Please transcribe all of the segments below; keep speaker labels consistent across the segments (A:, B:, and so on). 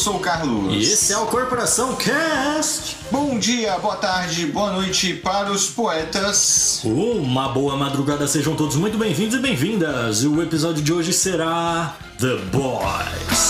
A: Sou o Carlos.
B: E esse é o Corporação Cast.
A: Bom dia, boa tarde, boa noite para os poetas.
B: Uma boa madrugada, sejam todos muito bem-vindos e bem-vindas. E o episódio de hoje será The Boys.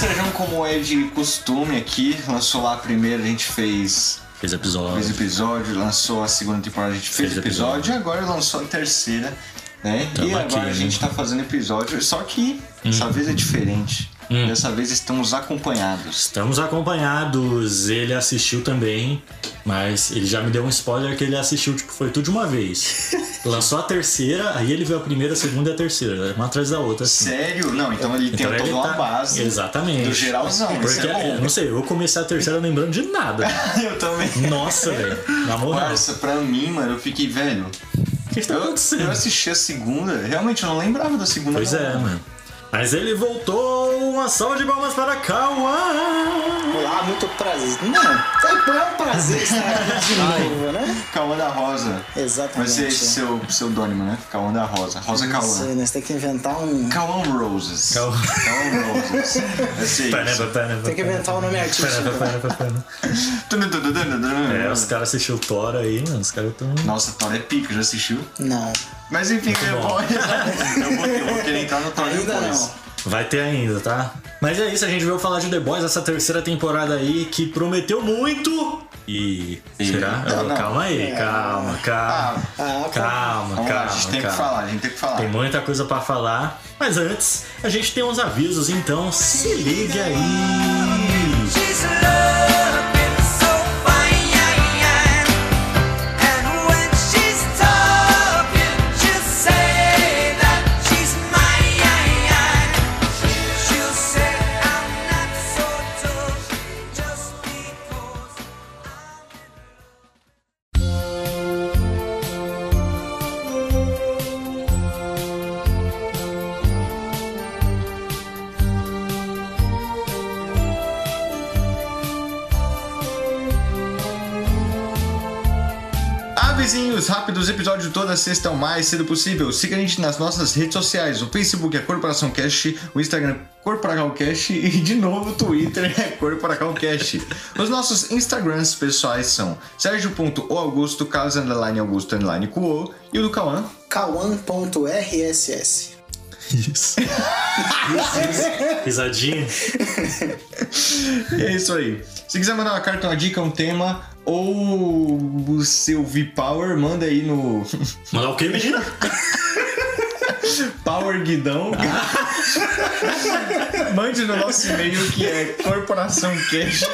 A: Sérgio, como é de costume aqui. Lançou lá a primeira, a gente fez,
B: Fez episódio.
A: fez episódio, lançou a segunda temporada, a gente fez,
B: Fez
A: episódio,
B: episódio.
A: e agora lançou a terceira, né?
B: Tamo
A: e agora
B: aqui,
A: a
B: né?
A: gente tá fazendo episódio, só que dessa vez é diferente. Dessa vez estamos acompanhados.
B: Estamos acompanhados. Ele assistiu também, mas ele já me deu um spoiler que ele assistiu, tipo, foi tudo de uma vez. Lançou a terceira, aí ele viu a primeira, a segunda e a terceira, uma atrás da outra. Assim.
A: Sério? Não, então ele
B: Então
A: tem toda uma
B: tá-
A: base
B: Exatamente.
A: do geralzão. Isso
B: Porque,
A: é
B: eu
A: bom.
B: não sei, eu comecei a terceira lembrando de nada.
A: Eu também.
B: Nossa, velho. Na moral.
A: Nossa, pra mim, mano, eu fiquei velho.
B: O que está
A: Eu,
B: acontecendo?
A: eu assisti a segunda, realmente eu não lembrava da segunda.
B: Pois
A: não.
B: é, mano. Mas ele voltou, uma salva de palmas para Kawan!
C: Olá, muito prazer. Não, é um prazer estar aqui de novo, né?
A: Cauã da Rosa. Vai
C: Exatamente.
A: ser esse seu pseudônimo, né? Cauã da Rosa. Rosa Cauã.
C: nós temos que inventar um.
A: Cauã Roses.
B: Cauã.
A: Cauã Roses. Vai ser isso.
C: Tem que inventar um nome artístico.
B: É, os caras assistiram o Thor aí, mano. Os caras tão.
A: Nossa, Thor é pica, já assistiu?
C: Não.
A: Mas enfim, eu
B: bom.
A: vou, eu, vou, eu vou querer entrar no Thor depois.
B: Vai ter ainda, tá? Mas é isso, a gente veio falar de The Boys, essa terceira temporada aí que prometeu muito. E.
A: E-
B: Será?
A: Não, não.
B: Calma aí, calma, calma.
C: Ah,
B: Calma,
A: Vamos lá,
B: calma.
A: a gente tem
B: calma.
A: que falar, a gente tem que falar.
B: Tem muita coisa pra falar. Mas antes, a gente tem uns avisos, então se liga aí.
A: Toda sexta o mais cedo possível. Siga a gente nas nossas redes sociais. O Facebook é Corporação Cast, o Instagram Corporacal Cast e de novo o Twitter é Corporacal Cast. Os nossos Instagrams pessoais são Sérgio.oaugusto, Carlos Underline Augusto Underline Cuo e o do Cauã.
C: Kawan.rss.
B: Isso. Risadinha.
A: É isso aí. Se quiser mandar uma carta, uma dica, um tema ou o seu V-Power, manda aí no
B: Mandar o quê, menina?
A: Power Guidão. Mande no nosso e-mail que é corporação cash.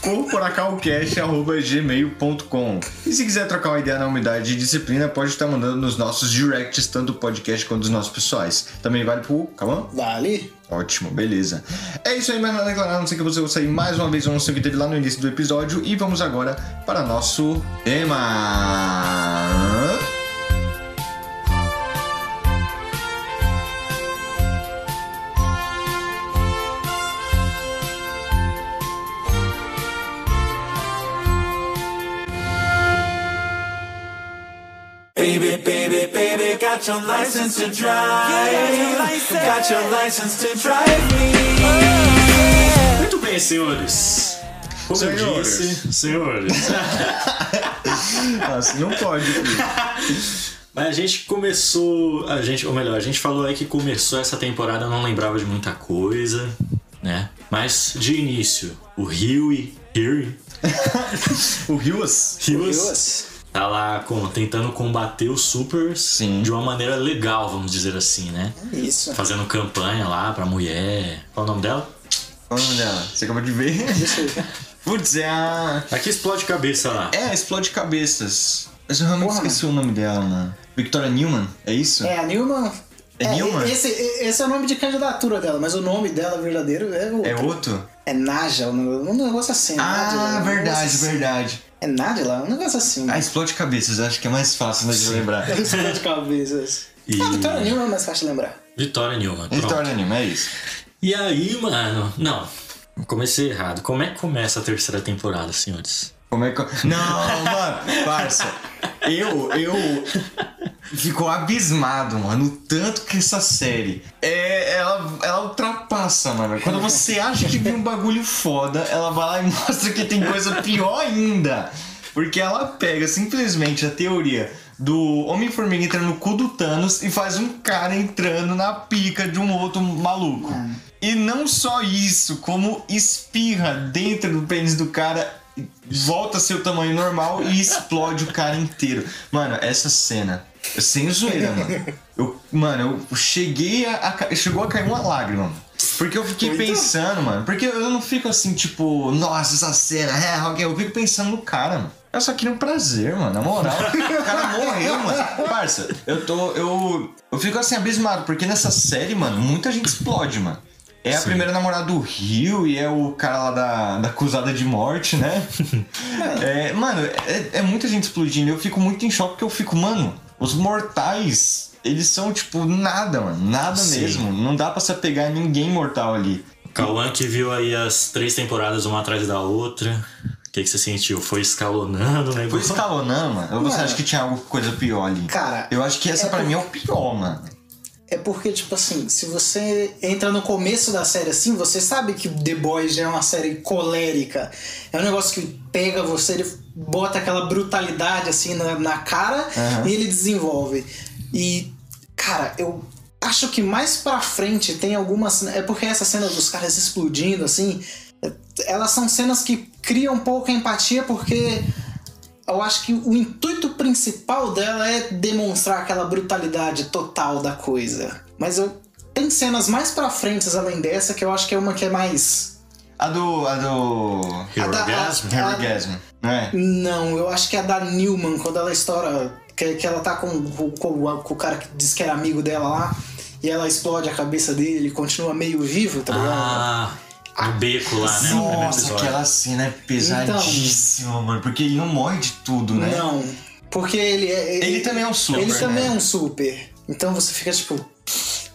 A: corporacalcash.gmail.com E se quiser trocar uma ideia na umidade e disciplina, pode estar mandando nos nossos directs, tanto do podcast quanto dos nossos pessoais. Também vale pro Calma?
C: Vale?
A: Ótimo, beleza. É isso aí, mais nada declarar, não sei que você sair mais uma vez o anúncio que teve lá no início do episódio. E vamos agora para nosso tema.
D: Baby, baby, baby, got your license to drive. Got your license to drive me.
B: Muito bem, senhores. Como
A: Senhores.
B: eu disse, senhores.
A: Assim não pode, filho.
B: Mas a gente começou. A gente, ou melhor, a gente falou aí que começou essa temporada, eu não lembrava de muita coisa, né? Mas de início, o Huey. Huey?
A: O Rios?
C: Deus.
B: Tá lá com, tentando combater os supers
A: Sim.
B: de uma maneira legal, vamos dizer assim, né?
C: Isso.
B: Fazendo campanha lá pra mulher. Qual o nome dela?
A: Qual é o nome dela? Você acabou de ver? Putz, é a.
B: Aqui explode cabeça lá.
A: É, Explode Cabeças. Mas eu realmente
C: Porra,
A: esqueci o nome dela, mano. Victoria Newman, é isso?
C: É, a Nilma.
A: É Nilma?
C: Esse, esse é o nome de candidatura dela, mas o nome dela verdadeiro é o.
A: É outro?
C: É Naja, um negócio assim.
A: Ah,
C: Nádia, um
A: verdade,
C: negócio assim. É Nádia lá, um negócio assim.
A: Ah, Explode Cabeças, acho que é mais fácil né, de lembrar.
C: Explode cabeças.
B: E...
C: Ah, Vitória Newman é mais fácil de lembrar.
B: Vitória Newman. pronto.
A: História anime, é isso.
B: E aí, mano. Não, comecei errado. Como é que começa a terceira temporada, senhores?
A: Como é que. eu- Não, mano, parça. Eu, eu. Ficou abismado, mano. O tanto que essa série. É, ela, ela ultrapassa, mano. Quando você acha que viu um bagulho foda, ela vai lá e mostra que tem coisa pior ainda. Porque ela pega simplesmente a teoria do Homem-Formiga entrando no cu do Thanos e faz um cara entrando na pica de um outro maluco. E não só isso, como espirra dentro do pênis do cara volta a seu tamanho normal e explode o cara inteiro. Mano, essa cena, sem zoeira, mano. Eu, mano, eu cheguei a, a Chegou a cair uma lágrima. mano. Porque eu fiquei
C: Muito.
A: pensando, mano. Porque eu não fico assim, tipo, nossa, essa cena, é, ok. Eu fico pensando no cara, mano. Eu só queria um prazer, mano. Na moral, o cara morreu, mano. Parça, eu tô. Eu, eu fico assim abismado, porque nessa série, mano, muita gente explode, mano. É a
B: Sim.
A: primeira namorada do Rio e é o cara lá da, da acusada de morte, né? é, mano, é, é muita gente explodindo. Eu fico muito em choque porque eu fico, mano, os mortais, eles são tipo nada, mano. Nada
B: Sim.
A: mesmo. Não dá pra se apegar a ninguém mortal ali.
B: Cauã que viu aí as três temporadas uma atrás da outra. O que, que você sentiu? Foi escalonando, né?
A: Foi escalonando, mano. Ou você
C: Mano.
A: acha que tinha alguma coisa pior ali?
C: Cara,
A: Eu acho que essa
C: é
A: pra mim é o pior, mano.
C: É porque, tipo assim, se você entra no começo da série assim, você sabe que The Boys é uma série colérica. É um negócio que pega você, ele bota aquela brutalidade assim na, na cara
A: Aham.
C: e ele desenvolve. E, cara, eu acho que mais pra frente tem algumas. É porque essa cena dos caras explodindo, assim, é- elas são cenas que criam pouca empatia porque eu acho que o intuito principal dela é demonstrar aquela brutalidade total da coisa. Mas eu tem cenas mais pra frente além dessa que eu acho que é uma que é mais
A: A do. A do.
B: Hero
C: a da-
B: Orgasm?
C: a-
A: Harry Gasm, não é?
C: Não, eu acho que é a da Newman, quando ela estoura. Que, que ela tá com, com, com- o cara que disse que era amigo dela lá. E ela explode a cabeça dele, ele continua meio vivo, tá ligado?
B: Ah, no beco lá, né?
A: Nossa, aquela cena é pesadíssima, mano. Porque ele não morre de tudo, né?
C: Não, porque ele é.
A: Ele também é um super.
C: Ele também
A: né?
C: é um super. Então você fica tipo.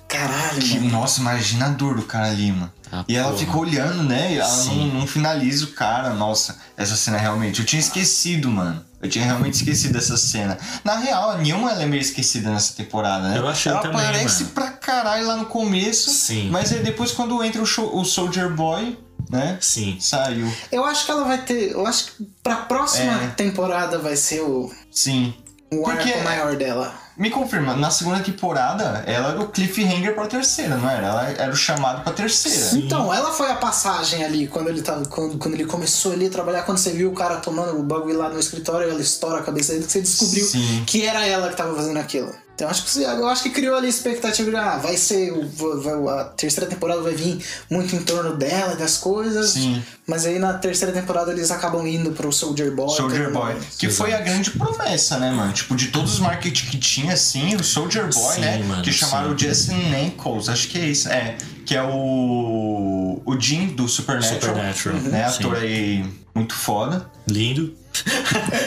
C: Caralho,
A: Que-
C: mano.
A: nossa, imagina a dor do cara ali, mano.
B: Ah,
A: e ela
B: porra.
A: fica olhando, né? E ela não,
B: Sim.
A: não finaliza o cara. Nossa, essa cena realmente. Eu tinha esquecido, mano. Eu tinha realmente esquecido dessa cena. Na real, a Nilma ela é meio esquecida nessa temporada, né?
B: Eu achei
A: ela
B: também,
A: aparece
B: mano.
A: pra caralho lá no começo.
B: Sim.
A: Mas aí depois, quando entra o, show- o Soldier Boy, né?
B: Sim.
A: Saiu.
C: Eu acho que ela vai ter. Eu acho que pra próxima
A: É.
C: temporada vai ser o,
A: Sim.
C: o
A: Porque-
C: arco maior dela.
A: Me confirma, na segunda temporada, ela era o cliffhanger pra terceira, não era? Ela era o chamado pra terceira.
C: Então, ela foi a passagem ali quando ele tava. Quando, quando ele começou ali a trabalhar, quando você viu o cara tomando o bagulho lá no escritório, ela estoura a cabeça dele, que você descobriu
A: Sim.
C: que era ela que tava fazendo aquilo. Então acho que você- eu acho que criou ali a expectativa de ah, vai ser. o- vai- a terceira temporada vai vir muito em torno dela e das coisas.
A: Sim.
C: Mas aí na terceira temporada eles acabam indo pro Soldier Boy.
A: Soldier
C: que-
A: Boy. Que foi a grande promessa, né, mano? Tipo, de todos os marketing que tinha, assim, o Soldier Boy,
B: Sim,
A: né?
B: mano,
A: que chamaram
B: sim.
A: o Justin Nichols, acho que é isso. É. Que é o. O Jim do Supernatural.
B: Supernatural,
A: Né? Ator aí muito foda.
B: Lindo.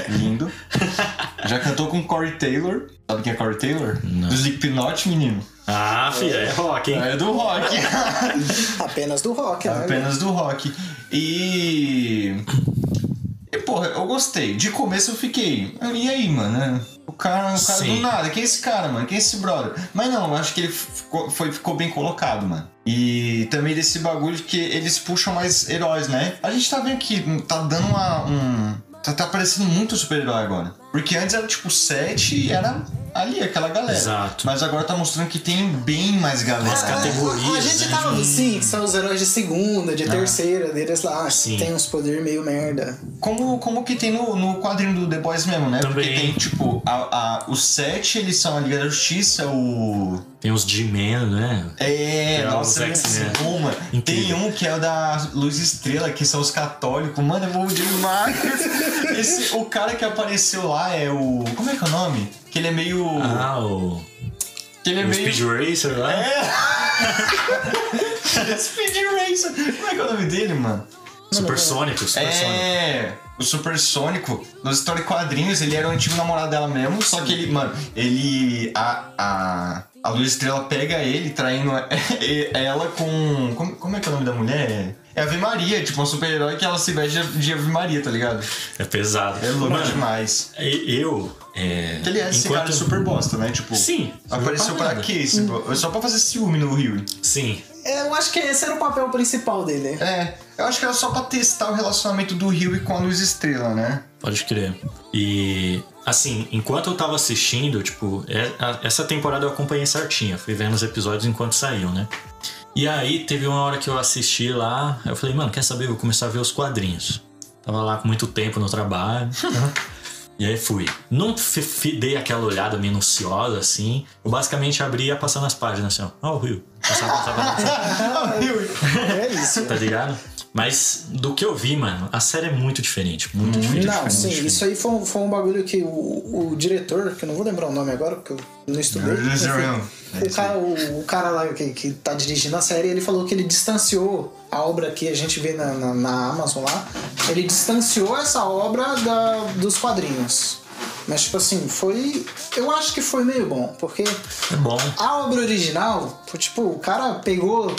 A: Lindo. Já cantou com Corey Taylor. Sabe quem é Corey Taylor?
B: Não.
A: Do Slipknot, menino.
B: Ah, filha, é rock, hein?
A: É do rock.
C: Apenas do rock, né?
A: Apenas do rock. E. E, porra, eu gostei. De começo eu fiquei. "Ah, E aí, mano? O cara, o cara do nada. Quem é esse cara, mano? Quem é esse brother? Mas não, eu acho que ele ficou, foi, ficou bem colocado, mano. E também desse bagulho que eles puxam mais heróis, né? A gente tá vendo que tá dando uma. Um, tá, tá aparecendo muito super-herói agora. Porque antes era tipo sete e era ali, aquela galera.
B: Exato.
A: Mas agora tá mostrando que tem bem mais galera.
B: As
C: Ah,
B: categorias,
C: A, gente
B: né?
C: tava, sim, que são os heróis de segunda, de terceira, deles lá,
B: Sim.
C: tem uns poderes meio merda.
A: Como, como que tem no, no quadrinho do The Boys mesmo, né? Porque
B: Também.
A: tem, tipo, a, a, os sete, eles são a Liga da Justiça, o...
B: Tem os G-Men, né?
A: É,
B: É,
A: nossa, mano. Tem um que é o da Luz Estrela, que são os católicos. Mano, é bom demais. Esse, o cara que apareceu lá é o... Como é que é o nome? Que ele é meio...
B: Ah, o,
A: que ele é
B: o
A: meio...
B: Speed Racer lá.
A: É! Speed Racer. Como é que é o nome dele, mano?
B: Supersônico, supersônico.
A: É, o Supersônico, nos histórias quadrinhos, ele era o antigo namorado dela mesmo, só que ele, mano, ele. A, a, a Luz Estrela pega ele, traindo ela com. Como, como é que é o nome da mulher? É Ave Maria, tipo, um super-herói que ela se veste de Ave Maria, tá ligado?
B: É pesado.
A: É louco demais.
B: Eu. É,
A: Que ele é esse
B: enquanto-
A: cara super bosta, né? Tipo,
B: Sim.
A: apareceu pra
B: nada.
A: quê? Esse, Só pra fazer ciúme no Rio.
B: Sim.
C: É, Eu acho que esse era o papel principal dele.
A: É, eu acho que era só pra testar o relacionamento do Rio com a Luz Estrela, né?
B: Pode crer. E, assim, enquanto eu tava assistindo, tipo, é- essa temporada eu acompanhei certinho. Fui vendo os episódios enquanto saíam, né? E aí teve uma hora que eu assisti lá, eu falei, mano, quer saber? Eu vou começar a ver os quadrinhos. Tava lá com muito tempo no trabalho. E aí fui. Não dei aquela olhada minuciosa assim. Eu basicamente abri e ia passando as páginas assim, ó. Ó, o Rio. Passava, passava, passava.
C: É isso.
B: tá ligado? Mas do que eu vi, mano, a série é muito diferente. Muito diferente.
C: Não,
B: muito
C: sim,
B: diferente.
C: isso aí foi, um- foi um bagulho que o, o diretor, que eu não vou lembrar o nome agora, porque eu não estudei. Enfim, o, cara, o, o cara lá que, que tá dirigindo a série, ele falou que ele distanciou a obra que a gente vê na, na, na Amazon lá, ele distanciou essa obra da, dos quadrinhos. Mas, tipo assim, foi. Eu acho que foi meio bom, porque
B: É bom.
C: a obra original, foi, tipo, o cara pegou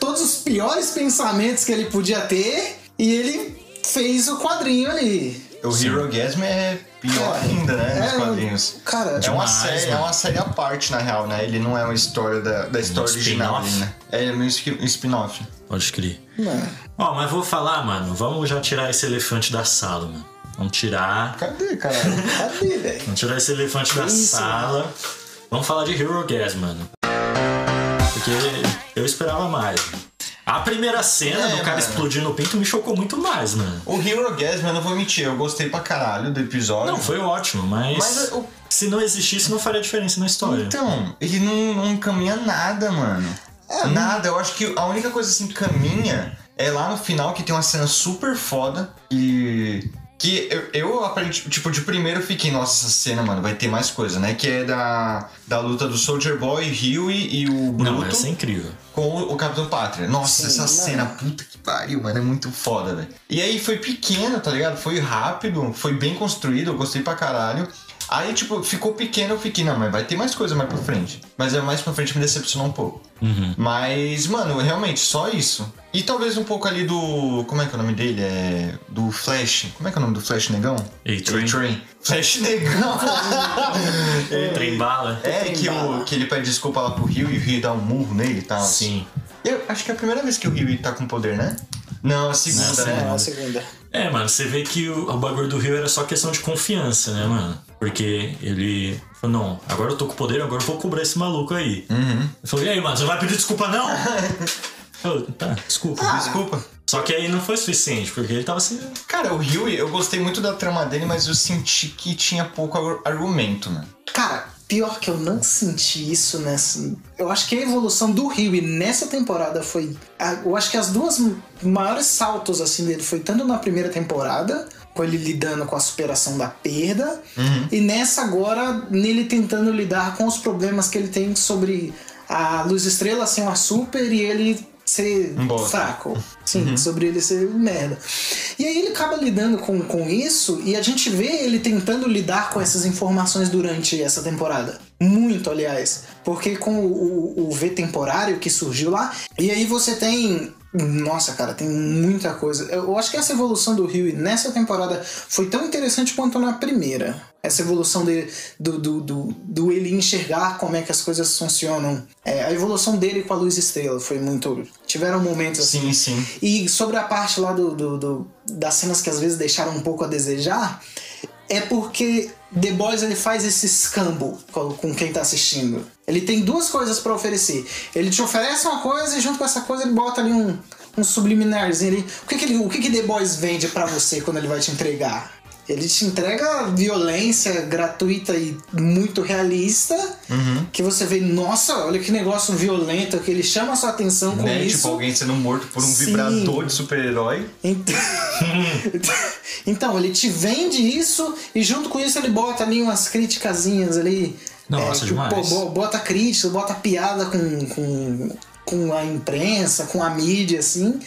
C: todos os piores pensamentos que ele podia ter e ele fez o quadrinho ali.
A: O Hero Gasm é pior
C: É,
A: ainda, né? Nos
C: é,
A: quadrinhos.
C: cara,
A: é uma
B: Demais,
A: série, é
B: mano.
A: uma série à parte, na real, né? Ele não é uma história da, da história
B: Um
A: original, né? É meio spi- spin-off.
B: Pode crer.
C: Mano,
B: Ó, mas vou falar, mano. Vamos já tirar esse elefante da sala, mano. Vamos tirar.
A: Cadê, caralho?
C: cadê, velho?
B: Vamos tirar esse elefante da
C: Isso.
B: sala. Vamos falar de Hero Gas, mano. Porque eu esperava mais. A primeira cena
A: É,
B: do cara
A: mano.
B: explodindo o pinto me chocou muito mais, mano.
A: o Hero Gasm, eu não vou mentir, eu gostei pra caralho do episódio.
B: Não, foi ótimo, mas,
A: Mas
B: se não existisse, não faria diferença na história.
A: Então, ele não, não caminha nada, mano. nada, eu acho que a única coisa assim que caminha é lá no final que tem uma cena super foda e. Que eu, eu aparente, tipo, de primeiro fiquei, nossa, essa cena, mano, vai ter mais coisa, né? Que é da, da luta do Soldier Boy, Huey e o Bruto
B: não, essa é incrível.
A: com o, o Capitão Pátria. Nossa,
C: Sim,
A: essa
C: mano.
A: cena, puta que pariu, mano, é muito foda, velho. E aí foi pequeno, tá ligado? Foi rápido, foi bem construído, eu gostei pra caralho. Aí, tipo, ficou pequeno, eu fiquei, não, mas vai ter mais coisa mais pra frente. Mas é mais pra frente me decepcionou um pouco. Mas, mano, realmente, só isso. E talvez um pouco ali do. Como é que é o nome dele? É. Do Flash. Como é que é o nome do Flash Negão?
B: A-Train.
A: A-Train. Flash Negão.
B: Trem bala.
A: é, que, o, que ele pede desculpa lá pro Rio e o Rio dá um murro nele e tal.
B: Sim.
A: Eu acho que é a primeira vez que o Rio tá com poder, né? Não, a segunda,
B: Não,
A: né?
C: É, a segunda.
B: É, mano, você vê que o, o bagulho do Rio era só questão de confiança, né, mano? Porque ele falou, não, agora eu tô com poder, agora eu vou cobrar esse maluco aí.
A: Uhum.
B: Eu falei, e aí, mano, você não vai pedir desculpa, não? Eu, tá, desculpa.
A: Desculpa.
B: Só que aí não foi suficiente, porque ele tava assim.
A: Cara, o Rio, eu gostei muito da trama dele, mas eu senti que tinha pouco ar- argumento, né?
C: Cara, pior que eu não senti isso nessa. Eu acho que a evolução do Rio nessa temporada foi. Eu acho que as duas maiores saltos assim dele foi tanto na primeira temporada, com ele lidando com a superação da perda, e nessa agora nele tentando lidar com os problemas que ele tem sobre a Luz Estrela ser uma super e ele ser
A: Um
C: fraco. Sim, sobre ele ser um merda. E aí ele acaba lidando com, com isso e a gente vê ele tentando lidar com essas informações durante essa temporada. Muito, aliás. Porque com o, o, o V temporário que surgiu lá, e aí você tem. Nossa, cara, tem muita coisa. Eu acho que essa evolução do Rio nessa temporada foi tão interessante quanto na primeira. Essa evolução dele, do, do, do, do ele enxergar como é que as coisas funcionam. É, a evolução dele com a luz estrela foi muito. Tiveram momentos assim.
A: Sim, sim.
C: E sobre a parte lá do, do- do- das cenas que às vezes deixaram um pouco a desejar, é porque The Boys ele faz esse escambo com, quem tá assistindo. Ele tem duas coisas pra oferecer. Ele te oferece uma coisa e junto com essa coisa ele bota ali um, um subliminarzinho ali. O que, que, ele, o que, que The Boys vende pra você quando ele vai te entregar? Ele te entrega violência gratuita e muito realista.
A: Uhum.
C: Que você vê, nossa, olha que negócio violento, que ele chama a sua atenção com
A: Né?
C: isso.
A: Tipo, alguém sendo morto por um
C: Sim.
A: vibrador de super-herói.
C: Então, então, ele te vende isso e junto com isso ele bota ali umas criticazinhas ali.
B: Nossa,
C: que,
B: demais.
C: pô, bo- bota crítica, bota piada com, com, com a imprensa, com a mídia, assim.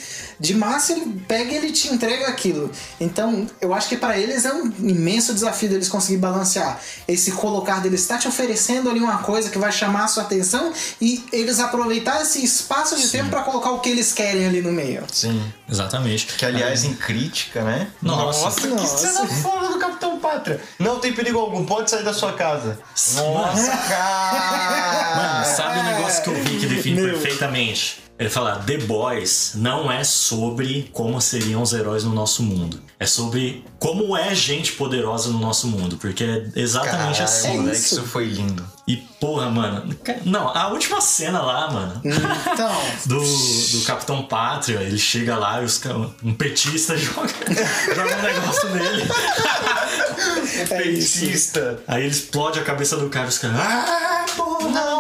C: De massa ele pega e ele te entrega aquilo. Então, eu acho que para eles é um imenso desafio deles conseguir balancear. Esse colocar deles está te oferecendo ali uma coisa que vai chamar a sua atenção e eles aproveitar esse espaço de tempo para colocar o que eles querem ali no meio.
A: Sim.
B: Exatamente.
A: Que aliás, em crítica, né?
B: Nossa.
A: que
C: Nossa.
A: cena fora do Capitão Pátria. Não tem perigo algum, pode sair da sua casa. Nossa, cara!
B: Mano, sabe o negócio que eu vi que define perfeitamente? Ele fala: The Boys não é sobre como seriam os heróis no nosso mundo. É sobre como é gente poderosa no nosso mundo. Porque é exatamente
A: Caralho,
B: assim.
A: moleque,
C: isso.
A: isso foi lindo.
B: E porra, mano. Não, a última cena lá, mano.
C: Então,
B: Do, do Capitão Pátria, ele chega lá e os, um petista joga, joga um negócio nele.
C: é isso.
A: Petista.
B: Aí ele explode a cabeça do cara e os caras.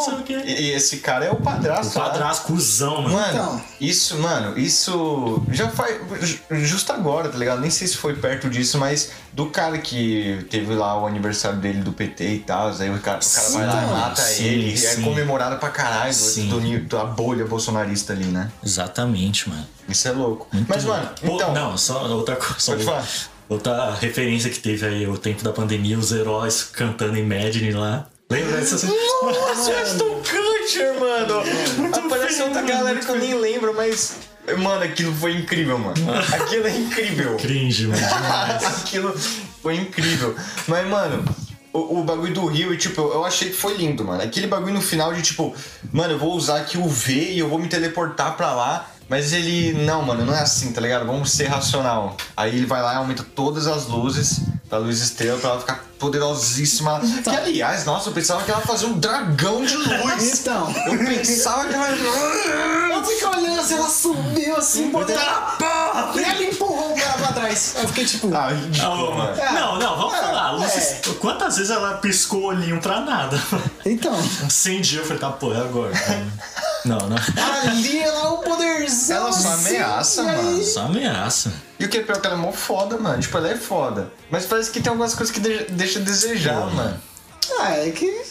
B: Não, sei o quê.
A: E, e esse cara é o
B: O
A: padrasto. lá.
B: padrasto, cuzão, mano.
A: Mano,
C: Então.
A: isso, mano, isso já faz. ju- Justo agora, tá ligado? Nem sei se foi perto disso, mas do cara que teve lá o aniversário dele do PT e tal, aí o cara, o cara vai lá e
C: Sim,
A: mata
B: sim,
A: ele, e é
B: sim.
A: comemorado pra caralho
B: Sim.
A: do, do, da bolha bolsonarista ali, né?
B: Exatamente, mano.
A: Isso é louco. mas, mano,
B: Pô,
A: então.
B: não, só outra coisa.
A: Pode falar.
B: Outra referência que teve aí, o tempo da pandemia, os heróis cantando Imagine lá. Lembra dessa cena?
A: Nossa, Aston Kutcher, mano! Apareceu outra galera que eu nem lembro, mas. Mano, aquilo foi incrível, mano. Aquilo é incrível.
B: Cringe, mano, demais.
A: Aquilo foi incrível. Mas, mano, o, o bagulho do Rio, tipo, eu achei que foi lindo, mano. Aquele bagulho no final de, tipo, mano, eu vou usar aqui o V e eu vou me teleportar pra lá. Mas ele, não, mano, não é assim, tá ligado? Vamos ser racional. Aí ele vai lá e aumenta todas as luzes da luz estrela pra ela ficar poderosíssima. Que, aliás, nossa, eu pensava que ela fazia um dragão de luz.
C: Então.
A: Eu pensava que ela.
C: Eu fiquei olhando assim, ela subiu assim, botando porra! E ela empurrou pra, pra trás. Eu fiquei tipo.
A: Ah, ridículo, mano.
B: Não, não, vamos
C: É,
B: falar. Luzes,
C: é.
B: Quantas vezes ela piscou o olhinho pra nada?
C: Então.
B: Sem dia eu falei, tá, pô, é agora. Não, não.
C: Ali ela é o poderzão.
A: Ela só
C: assim,
A: ameaça,
C: aí-
A: mano.
B: Só ameaça.
A: E o que é pior que ela é mó foda, mano. Tipo, ela é foda. Mas parece que tem algumas coisas que de- deixa a desejar, mano.
C: Ah, é que.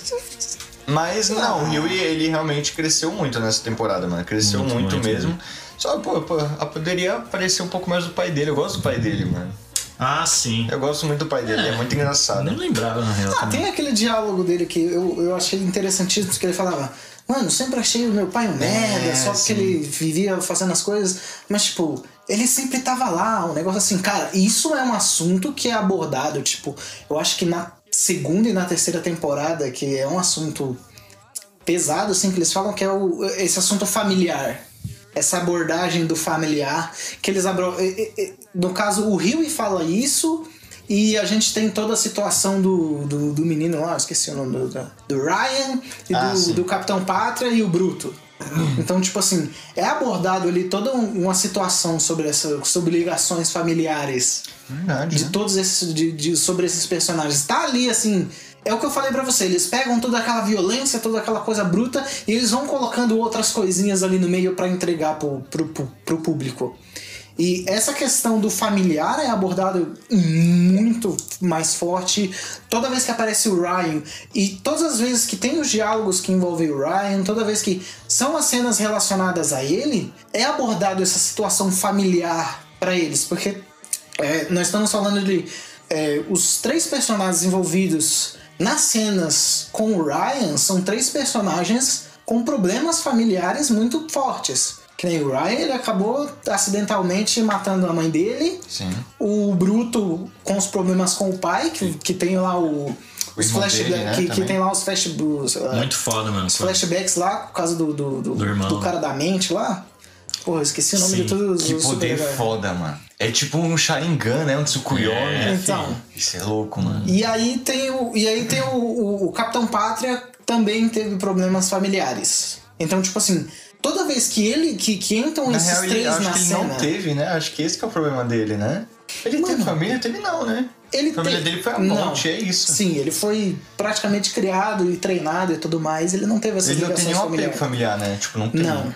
A: Mas não, o Rio ele realmente cresceu muito nessa temporada, mano. Cresceu muito,
B: Muito, muito
A: mesmo. Só, pô, pô, poderia aparecer um pouco mais do pai dele. Eu gosto do pai dele, mano.
B: Ah, sim.
A: Eu gosto muito do pai dele, é, muito
B: Eu
A: engraçado.
B: nem lembrava, na real.
C: Ah,
B: também.
C: tem aquele diálogo dele que eu, eu achei interessantíssimo, que ele falava. Mano, sempre achei o meu pai um merda, só porque
A: sim.
C: ele vivia fazendo as coisas. Mas, tipo, ele sempre tava lá, um negócio assim. Cara, isso é um assunto que é abordado, tipo, eu acho que na segunda e na terceira temporada, que é um assunto pesado, assim, que eles falam que é o, esse assunto familiar. Essa abordagem do familiar. Que eles abro... No caso, o Rio fala isso. E a gente tem toda a situação do, do, do menino lá, esqueci o nome do, do- Ryan e
A: Ah,
C: do, do Capitão Pátria e o Bruto. Então, tipo assim, é abordado ali toda um- uma situação sobre, essa, sobre ligações familiares
A: Verdade.
C: de
A: né?
C: todos esses de, de- sobre esses personagens tá ali assim é o que eu falei pra você eles pegam toda aquela violência toda aquela coisa bruta e eles vão colocando outras coisinhas ali no meio pra entregar pro, pro, pro, pro público e essa questão do familiar é abordada muito mais forte toda vez que aparece o Ryan e todas as vezes que tem os diálogos que envolvem o Ryan, toda vez que são as cenas relacionadas a ele, é abordado essa situação familiar pra eles, porque é, nós estamos falando de é, os três personagens envolvidos nas cenas com o Ryan são três personagens com problemas familiares muito fortes. Que nem o Ryan, ele acabou acidentalmente matando a mãe dele.
A: Sim.
C: O Bruto com os problemas com o pai, que, que tem lá o. os
A: irmão
C: flashbacks.
A: né,
C: que, que tem lá os flash, os, uh,
B: Muito foda, mano. foda.
C: flashbacks lá, por causa do, do, do,
B: Do
C: do cara da mente lá. Porra, esqueci o nome
B: Sim,
C: de todos
A: Que
C: os
A: poder
C: super-heróis.
A: foda, mano. É tipo um Sharingan, né? Um Tsukuyomi.
B: É,
C: Então.
A: Isso é louco, mano.
C: E aí tem o, e aí tem o, o, o Capitão Pátria também teve problemas familiares. Então, tipo assim, toda vez que ele que, que entram
A: Na
C: esses
A: real, ele,
C: três
A: acho
C: na
A: que ele
C: cena,
A: não teve, né? Acho que esse que é o problema dele, né? Ele teve
C: Mano.
A: família? Teve não, né?
C: ele
A: A família
C: te-
A: dele foi a
C: Não.
A: morte, é isso.
C: Sim, ele foi praticamente criado e treinado e tudo mais. Ele não teve essas
A: Ele não tem nenhum apego
C: familiares.
A: familiar, né? Tipo, não tem.
C: Não.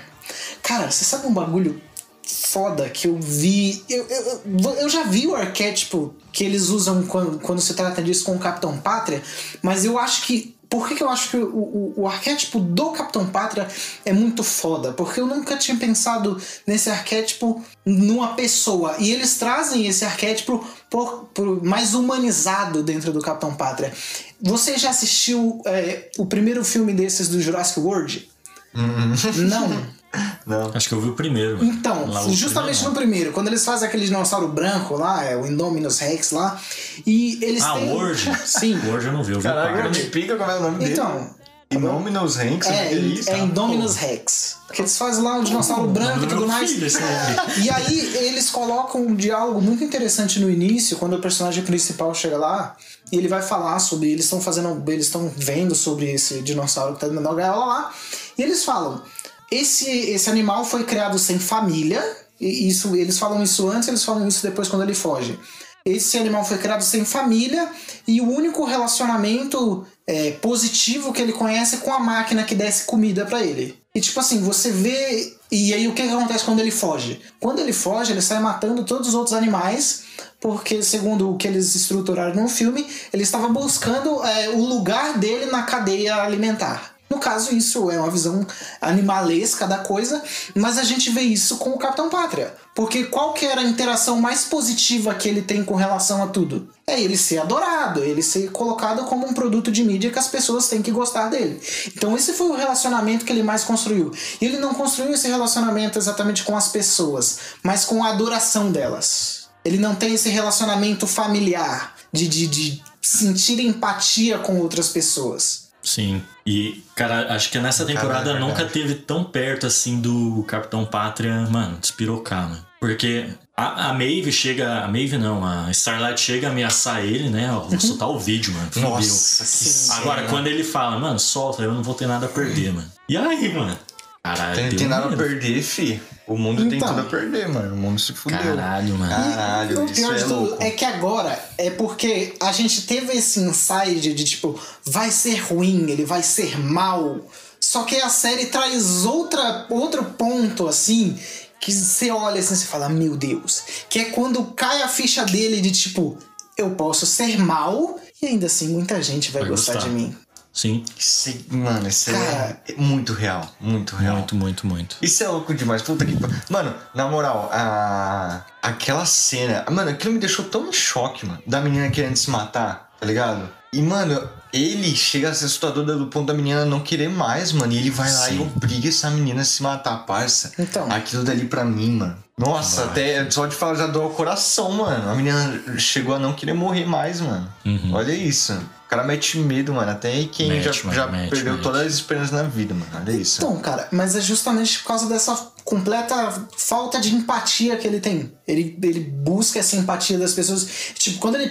C: Cara, você sabe um bagulho foda que eu vi. Eu, eu, eu- eu já vi o arquétipo que eles usam quando, quando se trata disso com o Capitão Pátria, mas eu acho que por que, que eu acho que o, o, o arquétipo do Capitão Pátria é muito foda? Porque eu nunca tinha pensado nesse arquétipo numa pessoa. E eles trazem esse arquétipo por, por mais humanizado dentro do Capitão Pátria. Você já assistiu é, o primeiro filme desses do Jurassic World? Não.
A: Não.
B: Acho que eu vi o primeiro. mano.
C: Então,
B: Lá,
C: justamente
B: primeiro,
C: no primeiro, quando eles fazem aquele dinossauro branco lá, é o Indominus Rex lá, e eles
B: Ah,
C: têm.
B: Word?
C: Sim.
B: Word eu não vi, eu vi o
A: Caraca,
B: parte.
A: me explica como é o nome dele.
C: Então,
A: Innominus Rex,
C: é,
A: é isso?
C: é Indominus Rex. Que eles fazem lá um dinossauro branco e tudo mais.
B: filho, esse nome.
C: E aí eles colocam um diálogo muito interessante no início, quando o personagem principal chega lá, e ele vai falar sobre. Eles estão fazendo. Eles estão vendo sobre esse dinossauro que tá dentro da gaiola lá. E eles falam: esse, esse animal foi criado sem família. Isso, eles falam isso antes, eles falam isso depois quando ele foge. Esse animal foi criado sem família e o único relacionamento é, positivo que ele conhece é com a máquina que desce comida pra ele. E tipo assim, você vê. E aí o que, que acontece quando ele foge? Quando ele foge, ele sai matando todos os outros animais, porque, segundo o que eles estruturaram no filme, ele estava buscando é, o lugar dele na cadeia alimentar. No caso, isso é uma visão animalesca da coisa, mas a gente vê isso com o Capitão Pátria. Porque qual que era a interação mais positiva que ele tem com relação a tudo? É ele ser adorado, ele ser colocado como um produto de mídia que as pessoas têm que gostar dele. Então esse foi o relacionamento que ele mais construiu. E ele não construiu esse relacionamento exatamente com as pessoas, mas com a adoração delas. Ele não tem esse relacionamento familiar, de, de, de sentir empatia com outras pessoas.
B: Sim. E, cara, acho que nessa temporada
A: é
B: nunca teve tão perto assim do Capitão Pátria, mano, despirocar, mano. Porque a, a Maeve chega. A Maeve não, a Starlight chega a ameaçar ele, né? Ó, vou soltar o vídeo, mano.
A: Nossa, cena.
B: Agora, quando ele fala, mano, solta, eu não vou ter nada a perder, mano. E aí, mano? Caralho,
A: Tem,
B: deu
A: tem nada a
B: medo.
A: perder, fi. O mundo tem
C: Então.
A: tudo a perder, mano. O mundo se fudeu.
B: Caralho, mano.
A: Caralho,
C: o
A: isso
C: pior
A: é
C: de tudo é que agora é porque a gente teve esse insight de tipo, vai ser ruim, ele vai ser mal. Só que a série traz outra, outro ponto assim que você olha assim e fala, meu Deus. Que é quando cai a ficha dele de tipo, eu posso ser mal e ainda assim muita gente vai,
B: Vai
C: gostar,
B: gostar.
C: de mim.
B: Sim.
A: Mano, isso
C: Cara.
A: é muito real. Muito real.
B: Muito, muito, muito.
A: Isso é louco demais. Puta que. Mano, na moral, a... aquela cena. Mano, aquilo me deixou tão em choque, mano. Da menina querendo se matar, tá ligado? E, mano, ele chega a ser assustador do ponto da menina não querer mais, mano. E ele vai lá e
B: Sim.
A: obriga essa menina a se matar, parça.
C: Então.
A: Aquilo dali pra mim, mano. Nossa, até só de falar já dou ao coração, mano. A menina chegou a não querer morrer mais, mano.
B: Uhum.
A: Olha isso. O cara mete medo, mano. Até aí quem
B: Mete,
A: já,
B: mano,
A: já
B: mete,
A: perdeu
B: mete.
A: todas as esperanças na vida, mano. Olha isso.
C: Então, cara, mas é justamente por causa dessa completa falta de empatia que ele tem. Ele, ele busca essa empatia das pessoas. Tipo, quando ele,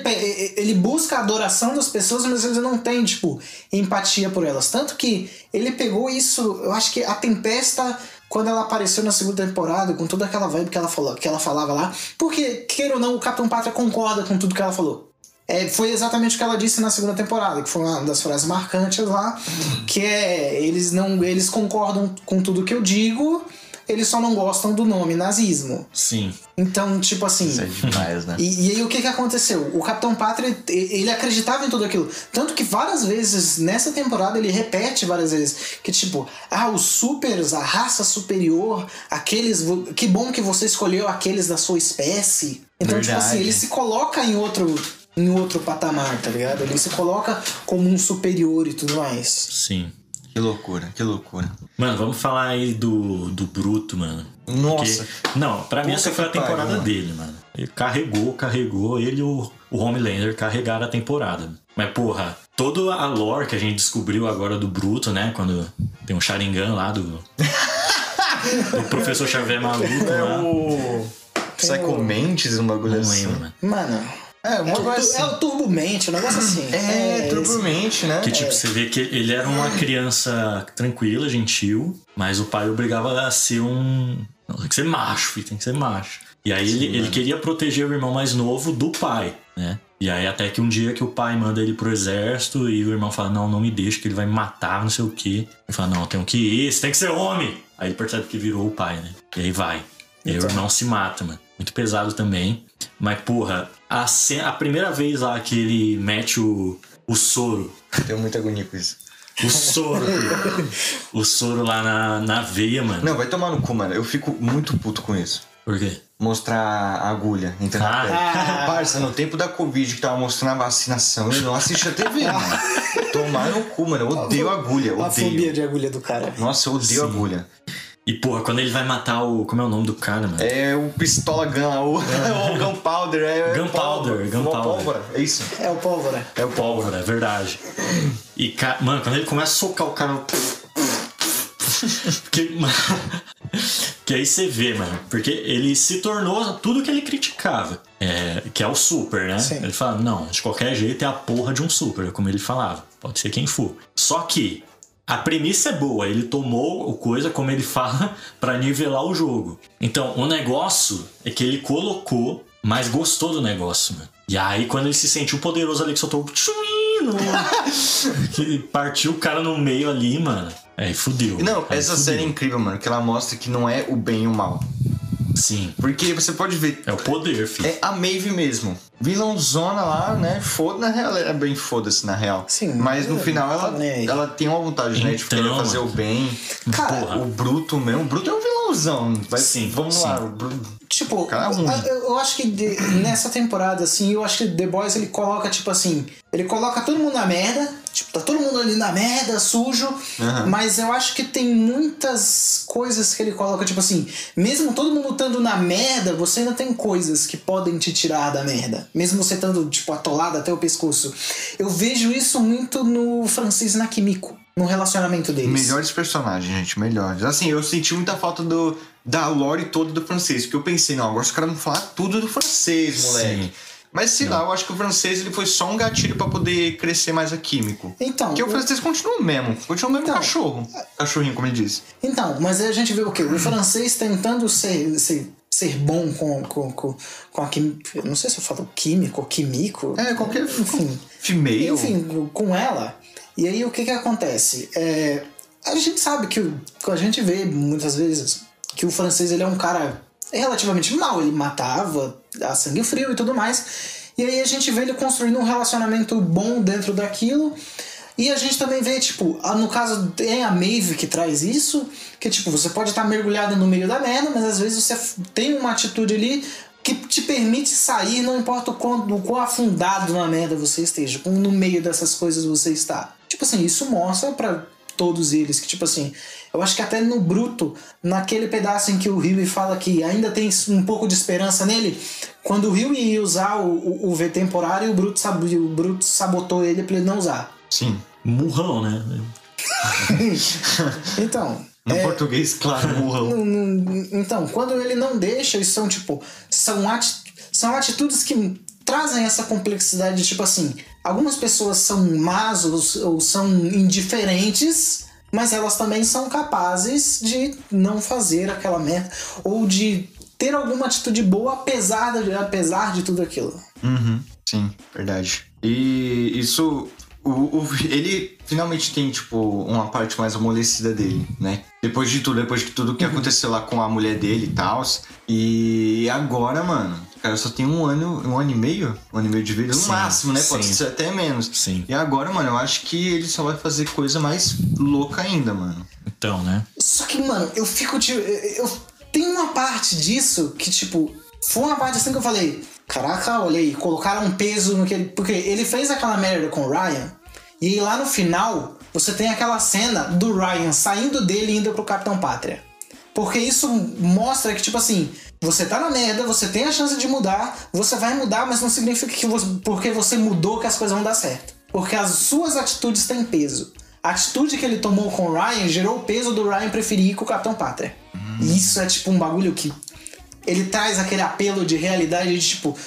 C: ele busca a adoração das pessoas, mas ele não tem, tipo, empatia por elas. Tanto que ele pegou isso, eu acho que a Tempesta, quando ela apareceu na segunda temporada, com toda aquela vibe que ela, falou, que ela falava lá, porque, queira ou não, o Capitão Pátria concorda com tudo que ela falou. É, foi exatamente o que ela disse na segunda temporada, que foi uma das frases marcantes lá, que é eles não eles concordam com tudo que eu digo, eles só não gostam do nome nazismo.
B: Sim.
C: Então, tipo assim,
A: Isso é demais, né?
C: e, e aí o que que aconteceu? O Capitão Pátria, ele acreditava em tudo aquilo. Tanto que várias vezes, nessa temporada, ele repete várias vezes. Que tipo, ah, os supers, a raça superior, aqueles. Que bom que você escolheu aqueles da sua espécie. Então, tipo
A: Verdade.
C: assim, ele se coloca em outro. Em outro patamar, tá ligado? Ele se coloca como um superior e tudo mais.
B: Sim.
A: Que loucura, que loucura.
B: Mano, vamos falar aí do, do Bruto, mano.
A: Nossa.
B: Porque- não, pra mim essa foi a
A: pariu,
B: temporada
A: mano.
B: dele, mano. Ele carregou, carregou. Ele e o, o Homelander carregaram a temporada. Mas, porra, toda a lore que a gente descobriu agora do Bruto, né? Quando tem um Sharingan lá do. do professor Xavier maluco
A: É
B: lá.
A: o. Psycho Mantis, um bagulho assim.
B: lembro, mano.
C: Mano.
A: É,
C: É,
A: uma
C: o,
A: coisa assim.
C: é o Mente, um negócio assim.
A: É,
C: esse-
A: turbomente, né?
B: Que tipo, você vê que ele era uma criança tranquila, gentil, mas o pai obrigava a ser um. Não, tem que ser macho, filho, tem que ser macho. E aí ele, ele queria proteger o irmão mais novo do pai, né? E aí até que um dia que o pai manda ele pro exército e o irmão fala, não, não me deixa, que ele vai me matar, não sei o quê. Ele fala, não, eu tenho que ir, você tem que ser homem. Aí ele percebe que virou o pai, né? E aí vai. E aí o irmão se mata, mano. Muito pesado também. Mas, porra, a, a primeira vez lá que ele mete o, o soro
A: Tenho muita agonia com isso.
B: O soro, filho. O soro lá na, na veia, mano.
A: Não, vai tomar no cu, mano. Eu fico muito puto com isso.
B: Por quê?
A: Mostrar a agulha entrando
B: Ah.
A: na pele. Parça, no tempo da Covid que tava mostrando a vacinação, eu não assisti a TV, mano. Tomar no cu, mano. Eu odeio agulha, eu
C: A fobia
A: odeio.
C: de agulha do cara.
A: Nossa, eu odeio agulha.
B: E, porra, quando ele vai matar o. Como é o nome do cara, mano?
A: É o pistola gun, o, o gunpowder. É,
B: Gunpowder,
A: pólvora,
B: gunpowder.
A: pólvora, É isso.
C: É o pólvora.
B: É o pólvora, é verdade. E, ca- mano, quando ele começa a socar o cara. Que, que aí você vê, mano. Porque ele se tornou tudo que ele criticava. É, que é o super, né?
C: Sim.
B: Ele fala, não, de qualquer jeito é a porra de um super, como ele falava. Pode ser quem for. Só que a premissa é boa, ele tomou o coisa, como ele fala, pra nivelar o jogo. Então, o negócio é que ele colocou, mas gostou do negócio, mano. E aí, quando ele se sentiu poderoso ali, que soltou o que partiu o cara no meio ali, mano. Aí fudeu.
A: Não,
B: Aí
A: essa
B: fudeu.
A: série é incrível, mano, que ela mostra que não é o bem e o mal.
B: Sim.
A: Porque você pode ver,
B: É o poder, filho.
A: é a Maeve mesmo. Vilãozona lá, né? Foda, na real, é bem foda-se, na real.
C: Sim,
A: Mas no
C: é,
A: final
C: tá
A: ela,
C: aí.
A: ela tem uma vontade, né? De
B: Então,
A: querer fazer
B: mano.
A: o bem.
C: Cara,
B: Porra.
A: O Bruto mesmo. O Bruto é um vilãozão. Vai,
B: Sim,
A: vamos
B: sim.
A: lá. O Bruto...
C: Tipo,
A: Cara, é
C: eu, eu acho que de- nessa temporada, assim, eu acho que The Boys ele coloca, tipo assim, ele coloca todo mundo na merda, tipo, tá todo mundo ali na merda, sujo,
A: Aham.
C: mas eu acho que tem muitas coisas que ele coloca, tipo assim, mesmo todo mundo estando na merda, você ainda tem coisas que podem te tirar da merda, mesmo você estando, tipo, atolado até o pescoço. Eu vejo isso muito no Francis Nakimiko, no relacionamento deles.
A: Melhores personagens, gente, melhores. Assim, eu senti muita falta do, da lore toda do francês, porque eu pensei, não, agora os caras vão falar tudo do francês, moleque. Mas sei lá, eu acho que o francês ele foi só um gatilho pra poder crescer mais a químico.
C: Então,
A: Porque o
C: eu-
A: francês continua o mesmo, continua o mesmo
C: Então.
A: cachorro. Cachorrinho, como ele disse.
C: Então, mas aí a gente vê o quê? O francês tentando ser, ser, ser bom com, com, com, com a química. Não sei se eu falo químico ou químico.
A: É, qualquer
C: Enfim.
A: female.
C: Enfim, com ela. E aí o que que acontece? É, a gente sabe que a gente vê muitas vezes que o francês ele é um cara relativamente mau, ele matava a sangue frio e tudo mais. E aí a gente vê ele construindo um relacionamento bom dentro daquilo. E a gente também vê, tipo, no caso tem a Maeve que traz isso, que tipo, você pode estar mergulhado no meio da merda, mas às vezes você tem uma atitude ali que te permite sair, não importa o quão, o quão afundado na merda você esteja, no meio dessas coisas você está. Tipo assim, isso mostra pra todos eles que, tipo assim, eu acho que até no Bruto, naquele pedaço em que o Rio fala que ainda tem um pouco de esperança nele, quando o Rio ia usar o, o, o V temporário, o Bruto, sab, o Bruto sabotou ele pra ele não usar.
A: Sim.
B: Murrão, né?
C: Então,
A: No português, claro,
C: não- Então, quando ele não deixa, isso são tipo. São, ati são atitudes que trazem essa complexidade de tipo assim. Algumas pessoas são más ou, ou são indiferentes, mas elas também são capazes de não fazer aquela merda. Ou de ter alguma atitude boa apesar de, apesar de tudo aquilo.
A: Uhum, sim, verdade. E isso. O, o- ele finalmente tem, tipo, uma parte mais amolecida dele, né? Depois de tudo, depois de tudo que aconteceu lá com a mulher dele e tal. E agora, mano, cara só tem um ano, um ano e meio? Um ano e meio de vida, no
B: Sim,
A: máximo, né? Pode
B: sim.
A: ser até menos.
B: Sim.
A: E agora, mano, eu acho que ele só vai fazer coisa mais louca ainda, mano.
B: Então, né?
C: Só que, mano, eu fico tipo. Eu, eu- tem uma parte disso que, tipo, foi uma parte assim que eu falei. Caraca, olha aí, colocaram um peso no que ele. Porque ele fez aquela merda com o Ryan. E lá no final, você tem aquela cena do Ryan saindo dele e indo pro Capitão Pátria. Porque isso mostra que, tipo assim, você tá na merda, você tem a chance de mudar, você vai mudar, mas não significa que você, porque você mudou que as coisas vão dar certo. Porque as suas atitudes têm peso. A atitude que ele tomou com o Ryan gerou o peso do Ryan preferir ir com o Capitão Pátria. E isso é tipo um bagulho que. Ele traz aquele apelo de realidade de tipo.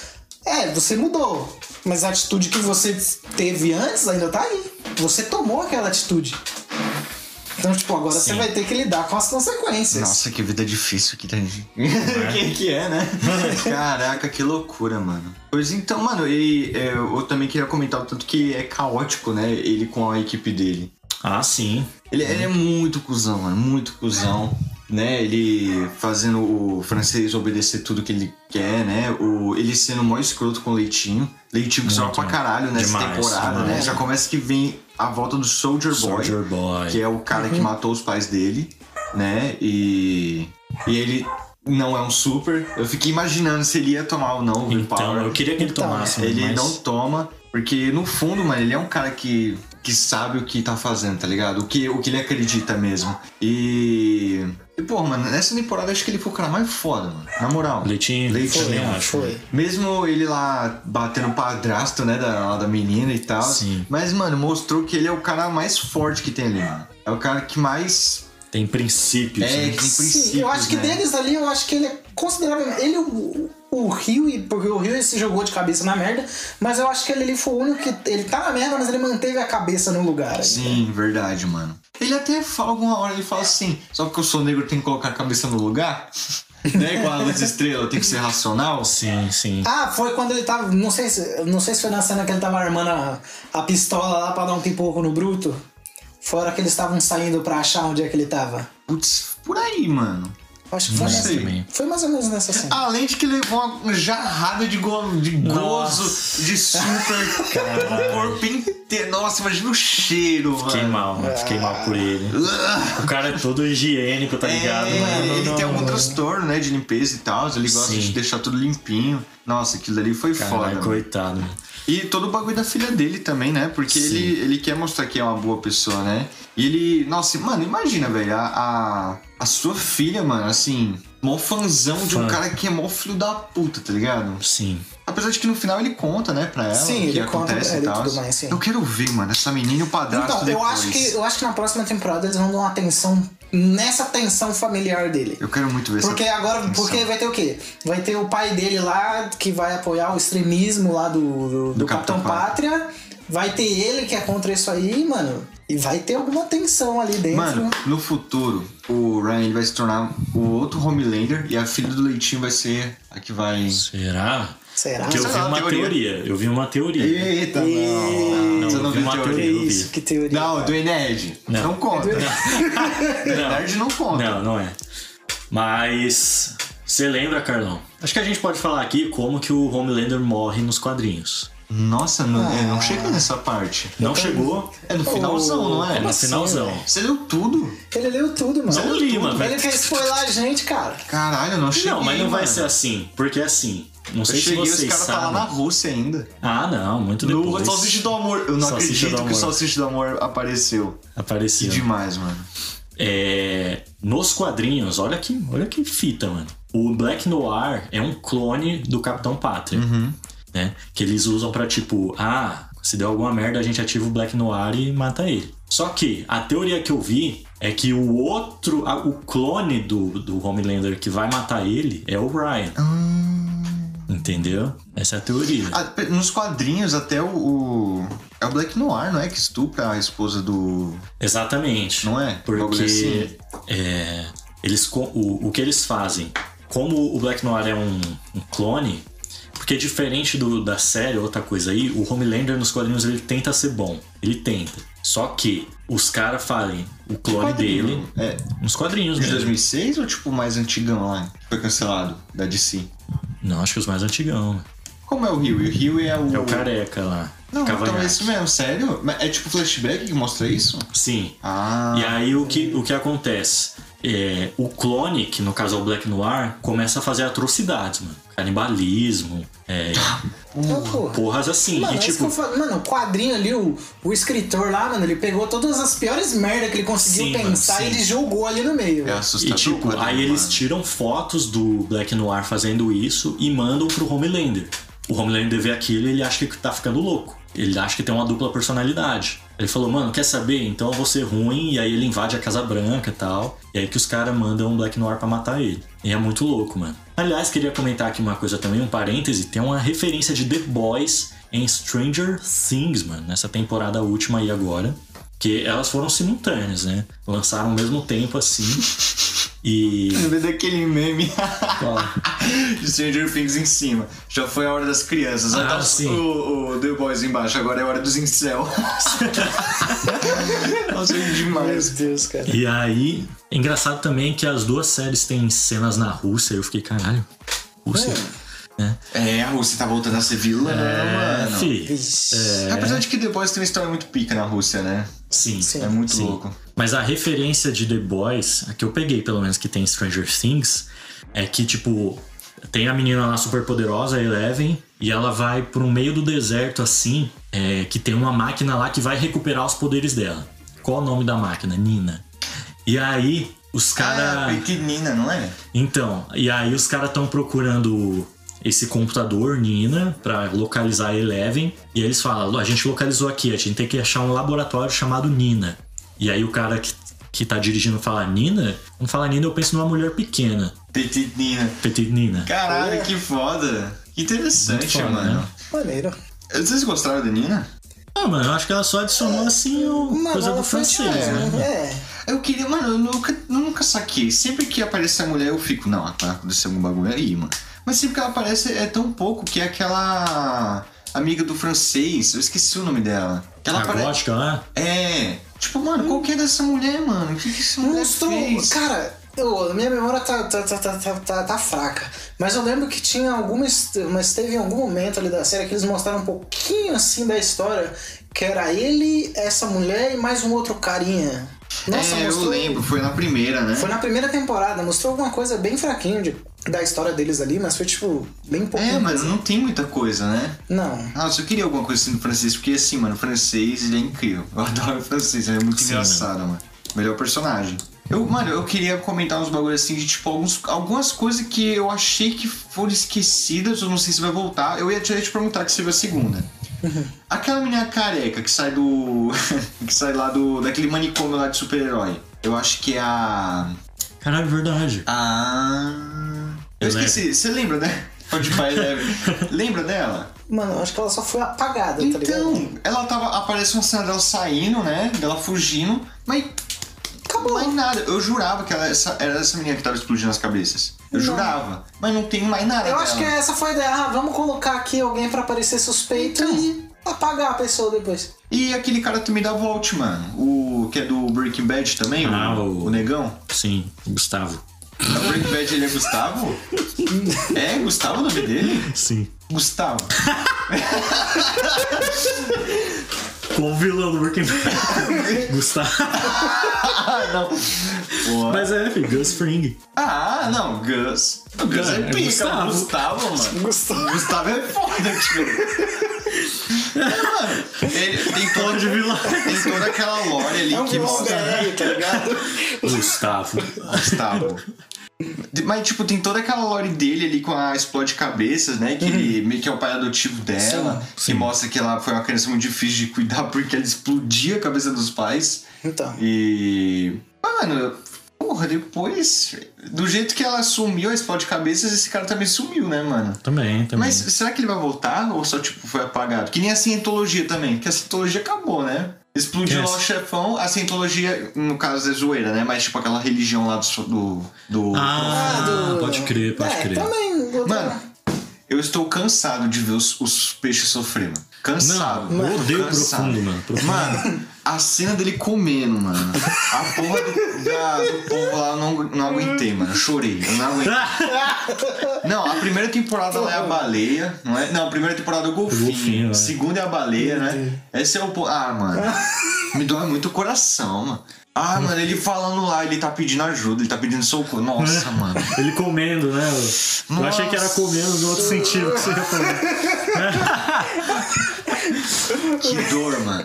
C: É, você mudou. Mas a atitude que você teve antes ainda tá aí. Você tomou aquela atitude. Então, tipo, agora você
B: Sim.
C: vai ter que lidar com as consequências.
A: Nossa, que vida difícil que tem. Quem que é, né? Caraca, que loucura, mano. Pois então, mano, e, é, eu também queria comentar o tanto que é caótico, né? Ele com a equipe dele.
B: Ah, sim.
A: Ele, ele é muito cuzão, mano. Muito cuzão. Né? Ele fazendo o francês obedecer tudo que ele quer, né? O, ele sendo mó escroto com o Leitinho. Leitinho que sobe pra caralho nessa
B: Demais,
A: temporada, né?
B: demais.
A: Já começa que vem a volta do Soldier Boy.
B: Soldier Boy.
A: Que é o cara que matou os pais dele, né? E. E ele não é um super. Eu fiquei imaginando se ele ia tomar ou não o
B: Então,
A: Overpower.
B: eu queria que ele
C: Então,
B: tomasse,
A: Ele
B: mas...
A: não toma, porque no fundo, mano, ele é um cara que, que sabe o que tá fazendo, tá ligado? O que, o que ele acredita mesmo. E. E, pô, mano, nessa temporada acho que ele foi o cara mais foda, mano. Na moral.
B: Leitinho,
A: Leitinho,
B: também acho.
C: Foi.
A: Mesmo ele lá batendo padrasto, né, da, da menina e tal.
B: Sim.
A: Mas, mano, mostrou que ele é o cara mais forte que tem ali, mano. É o cara que mais.
B: Tem princípios.
A: É,
B: né?
A: que tem
C: Sim,
A: princípios.
C: eu acho que
A: né?
C: deles ali, eu acho que ele é considerável. Ele, o, o Rio, e- porque o Rio ele se jogou de cabeça na merda, mas eu acho que ele ali foi o único que. Ele tá na merda, mas ele manteve a cabeça no lugar.
A: Sim, verdade, mano. Ele até fala alguma hora, ele fala assim, só porque eu sou negro tenho que colocar a cabeça no lugar? né? Igual a luz estrela, tem que ser racional.
B: Sim, sim.
C: Ah, foi quando ele tava. Não sei se, não sei se foi na cena que ele tava armando a, a pistola lá pra dar um pipoco no Bruto. Fora que eles estavam saindo pra achar onde é que ele tava.
A: Putz, por aí, mano.
C: Acho que foi, nessa, foi mais ou menos nessa cena.
A: Além de que levou uma jarrada de, go de
B: Nossa.
A: gozo, de super no corpo inteiro. Nossa, imagina o cheiro,
B: Fiquei
A: mano.
B: mal, mano. Fiquei mal por ele. O cara é todo higiênico, tá ligado?
A: É,
B: Mano,
A: ele
B: não,
A: tem algum transtorno, né, de limpeza e tal. Ele gosta
B: Sim.
A: de deixar tudo limpinho. Nossa, aquilo ali foi foda.
B: Caralho,
A: mano.
B: coitado. mano.
A: E todo o bagulho da filha dele também, né? Porque
B: Sim.
A: ele, ele quer mostrar que é uma boa pessoa, né? E ele. Nossa, mano, imagina, velho, a, a, a sua filha, mano, assim. Mó fãzão de um
B: Fã.
A: cara que é mó filho da puta, tá ligado?
B: Sim.
A: Apesar de que no final ele conta, né, pra ela
C: Sim,
A: o que
C: ele conta
A: acontece
C: pra
A: e
C: ela e
A: tal.
C: tudo mais, sim.
A: Eu quero ver, mano, essa menina e o padrasto
C: Então, eu
A: depois.
C: acho, que, eu acho que na próxima temporada eles vão dar uma atenção nessa tensão familiar dele.
A: Eu quero muito ver
C: Porque
A: essa
C: agora,
A: tensão.
C: porque vai ter o quê? Vai ter o pai dele lá que vai apoiar o extremismo lá do, do, do
A: Capitão
C: Capitão Pátria. Vai ter ele que é contra isso aí, mano. E vai ter alguma tensão ali dentro.
A: Mano, no futuro, o Ryan vai se tornar o outro Homelander e a filha do Leitinho vai ser a que vai.
B: Será?
C: Será?
B: Porque eu vi uma
A: teoria.
B: teoria. Eu vi uma teoria.
A: Eita, não.
B: Não,
A: Você
B: eu
A: não
B: vi
A: viu
B: uma
A: teoria?
B: teoria.
C: Isso, que teoria.
A: Não, do Nerd. Não,
B: Não.
A: conta.
B: Não.
A: Nerd não conta.
B: Não, não é. Mas você lembra, Carlão? Acho que a gente pode falar aqui como que o Homelander morre nos quadrinhos.
A: Nossa, não, eu
B: Ah.
A: não cheguei nessa parte.
B: Não chegou?
A: É no finalzão, não é?
B: É no
C: assim,
B: finalzão.
C: velho?
A: Você leu tudo?
C: Ele leu tudo, mano.
B: Não li, mano.
C: Ele quer spoiler a gente, cara.
A: Caralho, eu não cheguei.
B: Não, mas não vai
A: mano.
B: ser assim. Porque assim, não
A: Eu
B: sei se
A: cheguei e os
B: vocês
A: caras tá lá na Rússia ainda.
B: Ah, não, muito
A: No
B: depois.
A: Salsicha do Amor. Eu não
B: Salsicha
A: acredito que o. Salsicha do Amor apareceu. Que
B: Apareceu.
A: demais, mano.
B: É, nos quadrinhos, olha que, olha que fita, mano. O Black Noir é um clone do Capitão Pátria. Né? Que eles usam pra tipo, ah, se deu alguma merda, a gente ativa o Black Noir e mata ele. Só que a teoria que eu vi é que o outro, o clone do, do Homelander que vai matar ele é o Ryan. Entendeu? Essa é a teoria.
A: Ah, nos quadrinhos, até o, o- É o Black Noir, não é? Que estupra a esposa do.
B: Exatamente.
A: Não é?
B: Porque
A: assim?
B: é, eles, o, o que eles fazem, como o Black Noir é um, um clone, porque diferente do, da série, outra coisa aí, o Homelander nos quadrinhos ele tenta ser bom. Ele tenta. Só que os caras falem o clone dele
A: É.
B: nos quadrinhos
A: De
B: mesmo.
A: 2006 ou tipo mais antigão lá? Foi cancelado da DC.
B: Não, acho que os mais antigão. né?
A: Como é o Rio? O Rio é o.
B: É o careca lá.
A: Não, então é isso mesmo, sério? É tipo flashback que mostra isso?
B: Sim.
A: Ah.
B: E aí o que, o que acontece? É, o clone, que no caso é o Black Noir, começa a fazer atrocidades, mano. Canibalismo, é,
C: Então, porra.
B: porras assim.
C: Mano,
B: e
C: é
B: tipo,
C: falo. Mano, o quadrinho ali, o, o escritor lá, mano, ele pegou todas as piores merda que ele conseguiu
B: Sim, mano,
C: pensar e
B: sim.
C: ele jogou ali no meio.
A: É
C: velho.
B: e
A: assustador.
B: tipo,
A: quadrinho,
B: aí eles
A: mano.
B: tiram fotos do Black Noir fazendo isso e mandam pro Homelander. O Homelander vê aquilo e ele acha que tá ficando louco. Ele acha que tem uma dupla personalidade. Ele falou, mano, quer saber? Então eu vou ser ruim. E aí ele invade a Casa Branca e tal. E aí que os caras mandam o Black Noir pra matar ele. E é muito louco, mano. Aliás, queria comentar aqui uma coisa também, um parêntese. Tem uma referência de The Boys em Stranger Things, mano. Nessa temporada última aí agora. Que elas foram simultâneas, né? Lançaram ao mesmo tempo assim. E.
A: Em vez daquele meme de Stranger Things em cima. Já foi a hora das crianças. Aí
B: Ah,
A: tá
B: sim.
A: o, o The Boys embaixo, agora é a hora dos incel. Nossa, é
C: Meu
A: demais.
C: Deus, cara.
B: E aí, é engraçado também que as duas séries têm cenas na Rússia. Eu fiquei, caralho, Rússia. né?
A: É, a Rússia tá voltando a ser vilã,
B: É,
A: mano.
B: fi,
C: Vixe.
A: Apesar de que The Boys tem uma história muito pica na Rússia, né?
B: sim,
C: Sim.
A: É muito
B: sim.
A: louco.
B: Mas a referência de The Boys, a que eu peguei pelo menos que tem Stranger Things, é que tipo, tem a menina lá super poderosa, a Eleven, e ela vai pro meio do deserto assim, é, que tem uma máquina lá que vai recuperar os poderes dela. Qual o nome da máquina? Nina. E aí, os
A: Ah,
B: caras.
A: pequenina, não é?
B: Então, e aí os caras estão procurando esse computador Nina pra localizar a Eleven e aí eles falam, a gente localizou aqui, a gente tem que achar um laboratório chamado Nina. E aí o cara que, que tá dirigindo fala Nina, quando fala Nina eu penso numa mulher pequena,
A: Pequenina.
B: Petit Nina.
A: Caralho, que foda. Que interessante,
B: foda,
A: mano.
B: né?
C: Maneiro.
A: Vocês gostaram da Nina?
B: Ah, mano, eu acho que ela só adicionou assim o
C: Mano,
B: coisa do francês,
C: assim,
B: né?
C: É.
A: Eu queria, mano, eu nunca, nunca saquei. Sempre que aparece a mulher, eu fico, não, vai acontecer algum bagulho aí, mano. Mas sempre que ela aparece é tão pouco que é aquela amiga do francês, eu esqueci o nome dela. Que ela
B: A
A: apare-
B: gótica lá.
A: É. Tipo, mano, qual que é dessa mulher, mano? O que, que essa mulher
C: Mostrou.
A: fez?
C: Cara, eu, minha memória tá, tá, tá, tá, tá, tá, tá fraca. Mas eu lembro que tinha alguma. est- Mas teve em algum momento ali da série que eles mostraram um pouquinho assim da história. Que era ele, essa mulher e mais um outro carinha. Nossa,
A: é, eu
C: mostrou-
A: lembro, foi na primeira, né?
C: Foi na primeira temporada, mostrou alguma coisa bem fraquinho de, da história deles ali, mas foi tipo, bem pouquinho.
A: É, mas não tem muita coisa, né?
C: Não.
A: Nossa, eu queria alguma coisa assim do francês, porque assim, mano, o francês ele é incrível. Eu adoro o francês, ele é muito
B: Sim,
A: engraçado, mano. Melhor personagem. Eu, mano, eu queria comentar uns bagulhos assim de tipo alguns, algumas coisas que eu achei que foram esquecidas, eu não sei se vai voltar. Eu ia te, ia te perguntar que você viu a segunda. Aquela menina careca que sai do. que sai lá do. daquele manicômio lá de super-herói. Eu acho que é a.
B: Caralho, verdade.
A: A. Eu
B: Eleven.
A: esqueci. Você lembra, né? Pode pai. Lembra dela?
C: Mano, eu acho que ela só foi apagada, tá ligado?
A: Então, ela tava. Aparece uma cena dela saindo, né? Dela fugindo, mas.
C: Acabou.
A: Mais nada. Eu jurava que ela, essa, era essa menina que tava explodindo as cabeças. Eu
C: Não.
A: jurava. Mas não tem mais nada.
C: Eu acho que
A: dela.
C: essa foi a ideia. Ah, vamos colocar aqui alguém pra parecer suspeito
A: Então.
C: e apagar a pessoa depois.
A: E aquele cara também da Volt, mano. O que é do Breaking Bad também,
B: Ah,
A: o,
B: o-
A: o Negão.
B: Sim, o Gustavo.
A: O Breaking Bad ele é Gustavo? é, Gustavo o nome dele?
B: Sim.
A: Gustavo.
B: Qual o vilão do Breaking Bad? Gustavo.
A: Ah, não. Pô.
B: Mas é, filho, Gus Fring.
A: Ah, não, Gus. O Gus é,
B: É,
A: pica.
B: Gustavo.
A: Gustavo, mano.
C: Gustavo.
A: Gustavo é foda, tio. É, mano. Ele tem toda,
B: de vilão.
A: tem toda aquela lore ali
C: É um
A: que mostra.
C: BR, tá ligado?
B: Gustavo.
A: Gustavo. Mas, tipo, tem toda aquela lore dele ali com a explode cabeças, né? Que ele meio que é o pai adotivo dela.
C: Sim,
A: que
B: sim.
A: mostra que ela foi uma criança muito difícil de cuidar porque ela explodia a cabeça dos pais.
C: Então.
A: E. Mano, porra, depois. Do jeito que ela sumiu a explode cabeças, esse cara também sumiu, né, mano?
B: Também, também.
A: Mas será que ele vai voltar ou só, tipo, foi apagado? Que nem a cientologia também, porque a cientologia acabou, né? Explodiu lá o chefão, a cientologia, no caso, é zoeira, né? Mas, tipo, aquela religião lá do. do, do-
B: Ah,
C: do-
B: pode crer, pode
C: é,
B: crer.
C: também.
A: Mano, eu estou cansado de ver os, os peixes sofrendo. Cansado.
B: Não, eu odeio
A: Cansado.
B: profundo, mano. Profundo.
A: Mano, a cena dele comendo, mano. A porra do, da- do povo lá eu não, não aguentei, mano. Eu chorei. Eu não aguentei. Não, a primeira temporada lá é a baleia, não é? Não, a primeira temporada é o golfinho.
B: golfinho, é.
A: Segunda é a baleia, né? Esse é o. Ah, mano. Me dói muito o coração, mano. Ah, mano, ele falando lá, ele tá pedindo ajuda, ele tá pedindo socorro. Nossa, mano.
B: Ele comendo, né? Eu
A: Nossa.
B: achei que era comendo no outro sentido que você ia falar.
A: Que dor, mano.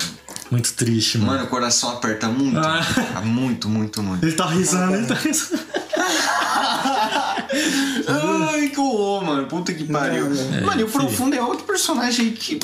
B: Muito triste, mano.
A: Mano, o coração aperta muito.
B: Ah.
A: Muito, muito, muito.
B: Ele tá risando, ele tá risando.
A: Ai, que horror, mano. Puta que pariu.
C: não.
A: mano, e o
B: É,
A: Profundo é outro personagem aí que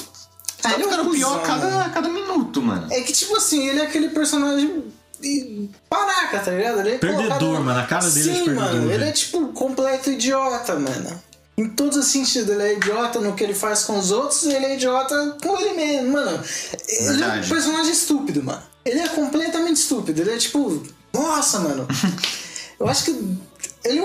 A: tá
C: ele é um
A: ficando pior a cada, a cada minuto, mano.
C: É que, tipo assim, ele é aquele personagem. E- Panaca, tá ligado? Ele é
B: Perdedor,
C: colocado-
B: mano, a cara dele é de
C: Sim,
B: perdedor,
C: mano. Ele é tipo completo idiota, mano. Em todos os sentidos, ele é idiota no que ele faz com os outros e ele é idiota com ele mesmo, mano. Ele é um personagem estúpido, mano. Ele é completamente estúpido. Ele é tipo. Nossa, mano. Eu acho que. Ele,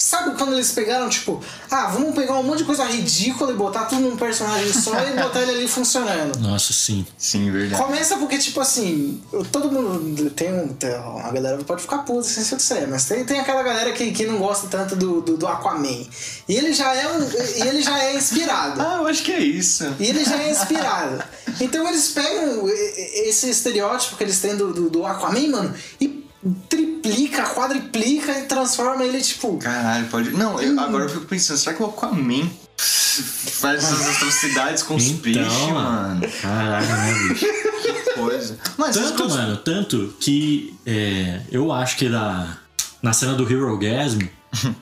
C: sabe quando eles pegaram, tipo, ah, vamos pegar um monte de coisa ridícula e botar tudo num personagem só e botar ele ali funcionando.
B: Nossa, sim.
A: Sim, verdade.
C: Começa porque, tipo assim, todo mundo tem um. Tem, a galera pode ficar puta sem ser dizer, mas tem, tem aquela galera que, que não gosta tanto do, do, do Aquaman. E ele já é um. e ele já é inspirado.
A: Ah, eu acho que é isso.
C: E ele já é inspirado. Então eles pegam esse estereótipo que eles têm do, do, do Aquaman, mano, e triplica, quadriplica e transforma ele, tipo.
A: Caralho, pode. Não, eu- agora eu fico pensando, será que o Aquaman faz essas atrocidades com os
B: Então,
A: peixes, mano?
B: Caralho, né, bicho?
A: Que coisa. Mas
B: Tanto,
A: gostam-
B: mano, tanto que é, eu acho que na, na cena do Hero Gasm,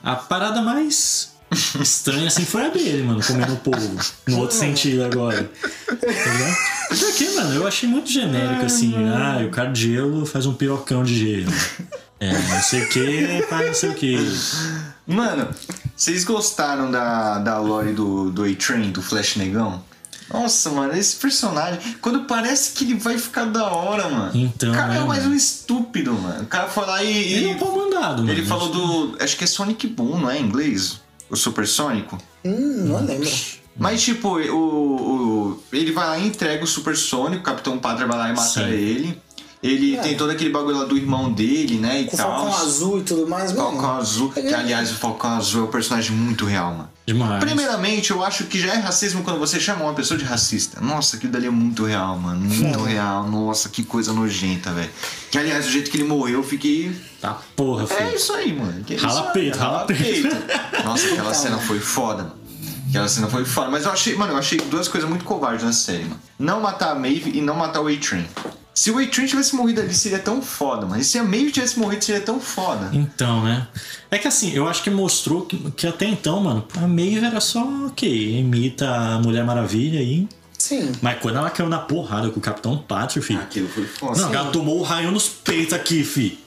B: a parada mais estranha assim foi a dele, mano, comendo o povo. No outro sentido agora. Tá ligado? Porque, mano, eu achei muito genérico assim. Ah, o cara de gelo faz um pirocão de gelo. É, não sei o que, faz não sei o que.
A: Mano, vocês gostaram da, da lore do, do A-Train, do Flash Negão? Nossa, mano, esse personagem, quando parece que ele vai ficar da hora, mano.
B: Então,
A: O cara é
B: né,
A: mais
B: mano?
A: um estúpido, mano. O cara foi lá e.
B: Ele é um pau mandado, mano.
A: Ele falou do. Acho que é Sonic Boom, não é em inglês? O Supersônico?
C: Hum, não lembro.
A: Mas, tipo, o, o- ele vai lá e entrega o Supersônico, o Capitão Pátria vai lá e mata
B: Sim.
A: ele. Ele
C: É.
A: tem todo aquele bagulho lá do irmão dele, né? E
C: Com o
A: tal.
C: Falcão Azul e tudo mais, mano.
A: Falcão Azul. Que, aliás, o Falcão Azul é um personagem muito real, mano.
B: Demais.
A: Primeiramente, eu acho que já é racismo quando você chama uma pessoa de racista. Nossa, aquilo dali é muito real, mano. Muito real. Nossa, que coisa nojenta, velho. Que, aliás, o jeito que ele morreu, eu fiquei.
B: Tá porra,
A: É
B: filho.
A: isso aí, mano. Que é
B: Rala
A: isso
B: peito, rala peito.
A: Nossa, aquela cena foi foda, mano. Aquela cena foi foda. Mas eu achei, mano, eu achei duas coisas muito covardes na série, mano. Não matar a Maeve e não matar o A-Train. Se o A-Train tivesse morrido ali, seria tão foda, mano. E se a Maeve tivesse morrido, seria tão foda.
B: Então, né? É que assim, eu acho que mostrou que, que até então, mano, a Maeve era só, ok, imita a Mulher Maravilha aí.
C: Sim.
B: Mas quando ela caiu na porrada com o Capitão Pátrio, filho.
A: Aquilo foi foda.
B: Não, ela tomou o raio nos peitos aqui, filho.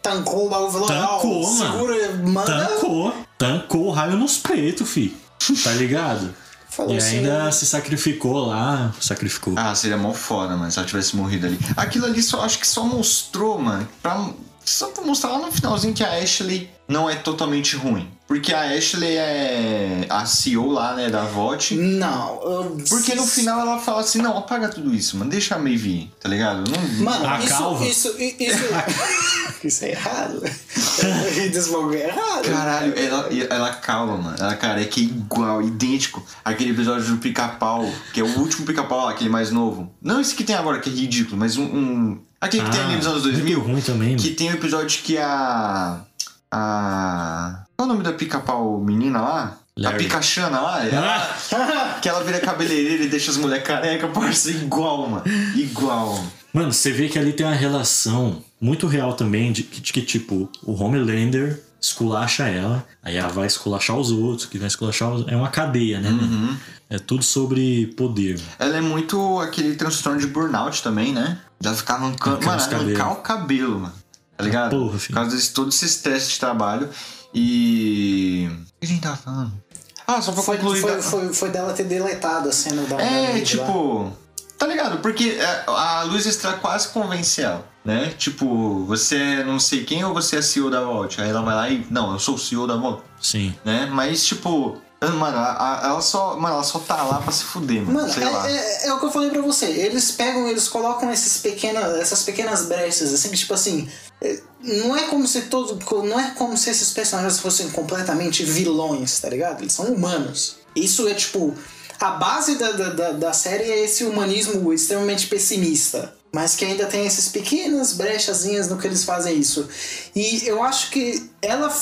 C: Tancou o bagulho
B: Tancou, mano.
C: segura, manda.
B: Tancou. Tancou o raio nos peitos, filho. Tá ligado?
C: Falou
B: e
C: assim,
B: ainda se sacrificou lá. Sacrificou.
A: Ah, seria mó foda, mano, se ela tivesse morrido ali. Aquilo ali só acho que só mostrou, mano, pra, só pra mostrar lá no finalzinho que a Ashley não é totalmente ruim. Porque a Ashley é a CEO lá, né, da VOT.
C: Não. eu-
A: Porque no final ela fala assim, não, apaga tudo isso, mano, deixa a Maeve ir, tá ligado? Não,
C: Mano,
B: A
C: isso,
B: calva.
C: isso, isso, isso é errado. Esse bagulho é errado.
A: Caralho, ela, ela calma, mano. Ela careca é igual, idêntico. Aquele episódio do pica-pau, que é o último pica-pau lá, aquele mais novo. Não esse que tem agora, que é ridículo, mas um. um- aquele que tem ali nos anos 2000.
B: Ah, muito ruim também,
A: Que
B: mano.
A: tem o episódio que a. A. Qual é o nome da pica-pau menina lá?
B: Larry.
A: A Picachana lá? Ela-
B: Ah!
A: que ela vira cabeleireira e deixa as mulheres careca, parça, igual, mano. Igual.
B: Mano, você vê que ali tem uma relação muito real também de que, de que, tipo, o Homelander esculacha ela, aí ela vai esculachar os outros, que vai esculachar os... É uma cadeia, né?
A: Uhum.
B: É tudo sobre poder.
A: Ela é muito aquele transtorno de burnout também, né? Já ficar arrancando. Mano, arrancar o cabelo, mano. Tá ligado?
B: Porra,
A: Por
B: filho.
A: causa desse todo esse estresse de trabalho. E. O que a gente tava falando? Ah, só pra
C: Foi,
A: concluir.
C: foi,
A: da-
C: foi, foi dela ter deletado a cena da. da
A: É,
C: Maeve lá.
A: tipo. Tá ligado? Porque é, a Luz Extra quase convence ela, né? Tipo, você é não sei quem ou você é CEO da Vault? Aí ela vai lá e. Não, eu sou o CEO da Vault,
B: Sim.
A: né? Mas, tipo. Mano, a- a- ela só, mano, ela só tá lá pra se fuder, mano.
C: Mano,
A: sei lá.
C: é, é- é o que eu falei pra você. Eles pegam, eles colocam esses pequenas, essas pequenas brechas, assim, tipo assim. é, Não é como se todo. Não é como se esses personagens fossem completamente vilões, tá ligado? Eles são humanos. Isso é tipo. A base da, da, da série é esse humanismo extremamente pessimista. Mas que ainda tem essas pequenas brechazinhas no que eles fazem isso. E eu acho que ela,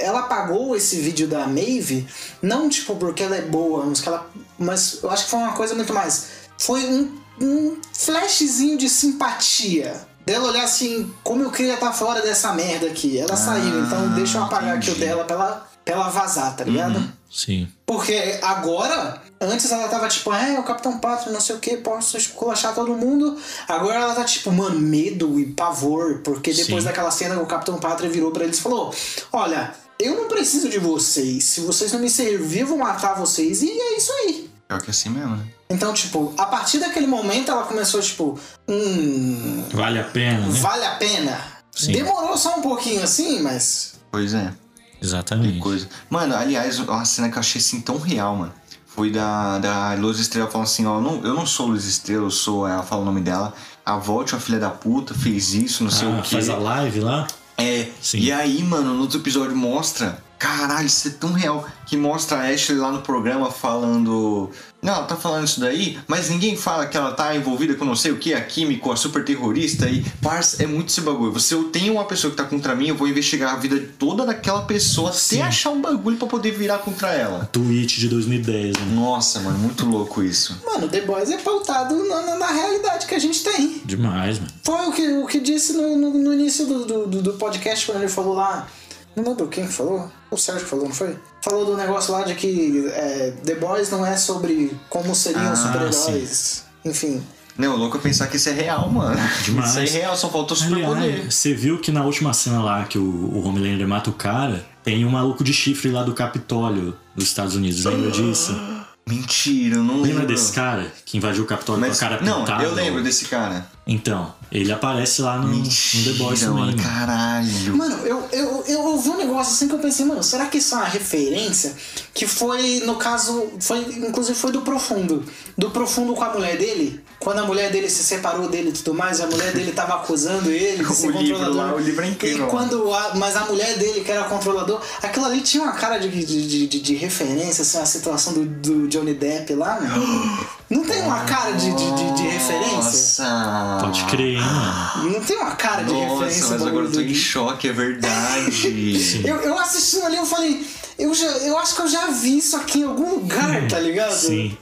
C: ela apagou esse vídeo da Maeve, não tipo porque ela é boa, mas, que ela, mas eu acho que foi uma coisa muito mais. Foi um, um flashzinho de simpatia. Dela olhar assim, como eu queria estar fora dessa merda aqui. Ela saiu, então deixa eu apagar aqui o
A: entendi.
C: dela pra ela, pra ela vazar, tá ligado?
B: Sim.
C: Porque agora, antes ela tava tipo, é, o Capitão Pátria, não sei o que, posso esculachar todo mundo. Agora ela tá tipo, mano, medo e pavor, porque depois
B: Sim.
C: daquela cena o Capitão Pátria virou pra eles e falou: Olha, eu não preciso de vocês, se vocês não me servirem, eu vou matar vocês, e é isso aí.
A: Pior que assim mesmo, né?
C: Então, tipo, a partir daquele momento ela começou, tipo, hum,
B: Vale a pena, né?
C: vale a pena.
B: Sim.
C: Demorou só um pouquinho assim, mas
A: Pois é. Que
B: Exatamente.
A: coisa. Mano, aliás, uma cena que eu achei assim tão real, mano. Foi da, da Luz Estrela falando assim, ó, não, eu não sou Luz Estrela, eu sou, ela fala o nome dela. A Volte, uma filha da puta, fez isso, não sei
B: Ah,
A: o quê.
B: faz a live lá?
A: É,
B: Sim.
A: e aí, mano, no outro episódio mostra. Caralho, isso é tão real. Que mostra a Ashley lá no programa falando. Não, ela tá falando isso daí, mas ninguém fala que ela tá envolvida com não sei o que, a químico, a super terrorista. E, parça, é muito esse bagulho. Você eu tenho uma pessoa que tá contra mim, eu vou investigar a vida toda daquela pessoa
B: Sim.
A: até achar um bagulho pra poder virar contra ela.
B: Tweet de 2010, né?
A: Nossa, mano, muito louco isso.
C: Mano, The Boys é pautado na, na- na realidade que a gente tem.
B: Demais, mano.
C: Foi o que, o que disse no, no, no início do, do, do- do podcast, quando ele falou lá. Não lembro quem que falou? O Sérgio falou, não foi? Falou do negócio lá de que é, The Boys não é sobre como seriam
A: Ah,
C: super-heróis. Enfim.
A: Não, louco é pensar que isso é real, mano.
B: Demais.
A: Isso é real, só falta o superpoder.
B: Você viu que na última cena lá que o, o Homelander mata o cara, tem um maluco de chifre lá do Capitólio dos Estados Unidos. Lembra disso?
A: Mentira, eu não lembro.
B: Lembra desse cara que invadiu o Capitólio
A: Mas,
B: com a cara
A: não,
B: pintada?
A: eu lembro desse cara.
B: Então, ele aparece lá no, no The Boys
A: Mentira,
B: também.
A: mano, caralho.
C: Mano, eu, eu, eu ouvi um negócio assim que eu pensei, mano, será que isso é uma referência? Que foi, no caso, foi, inclusive foi do Profundo. Do Profundo com a mulher dele. Quando a mulher dele se separou dele e tudo mais, a mulher dele tava acusando ele de ser
A: O livro
C: controlador.
A: lá, o livro é incrível,
C: E quando a, mas a mulher dele, que era controlador, aquilo ali tinha uma cara de, de, de, de- referência, assim, a situação do, do Johnny Depp lá, mano. Não tem uma cara de, de, de, de referência?
A: Nossa.
B: Pode crer, hein, mano.
C: Não tem uma cara de
A: Nossa,
C: referência
A: mas
C: do-
A: agora eu tô em choque, é verdade.
C: Eu, eu assistindo ali, eu falei, eu, já, eu acho que eu já vi isso aqui em algum lugar, tá ligado?
B: Sim,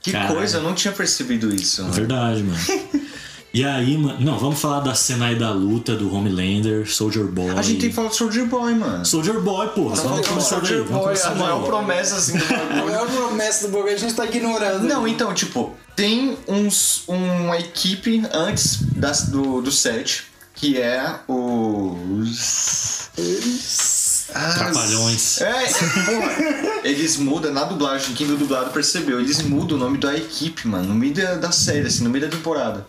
A: que
B: Caralho.
A: coisa, eu não tinha percebido isso. mano.
B: verdade, mano. E aí, mano. Não, vamos falar da cena aí da luta do Homelander, Soldier Boy.
A: A gente tem que falar do Soldier Boy, mano.
B: Soldier Boy, porra. Vamos começar daí.
A: Soldier
B: Vamos
A: Boy,
B: começar
A: a maior
B: daí.
A: promessa assim do
C: A
A: bagulho.
C: maior promessa do bagulho a gente tá ignorando.
A: Não, então, tipo, tem uns, uma equipe antes das, do, do set, que é os. As-
B: Trapalhões.
A: É, porra, eles mudam na dublagem, quem viu dublado percebeu, eles mudam o nome da equipe, mano, no meio da, da série, assim, no meio da temporada.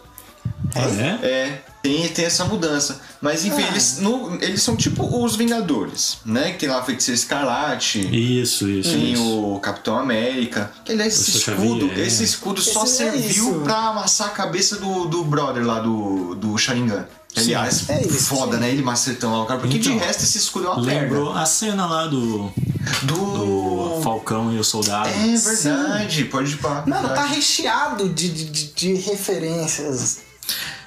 B: Ah, é?
A: É, tem, tem essa mudança. Mas enfim,
C: Ah.
A: eles, no- eles são tipo os Vingadores, né? Que tem lá a Feiticeira Escarlate.
B: Isso, isso.
A: Tem
B: isso.
A: o Capitão América. Que, aliás, esse escudo,
B: Xavier.
A: esse escudo só
C: Esse é
A: serviu
C: isso.
A: pra amassar a cabeça do, do brother lá do, do Sharingan.
B: Sim.
A: aliás,
C: É isso,
A: foda,
C: sim.
A: né? Ele macetando lá o cara. Porque de
B: Então,
A: resto esse escudo é uma
B: Lembrou a cena lá do.
A: Do.
B: do Falcão e o Soldado.
A: É verdade, pode ir pra.
C: Mano, tá recheado de, de, de- de referências.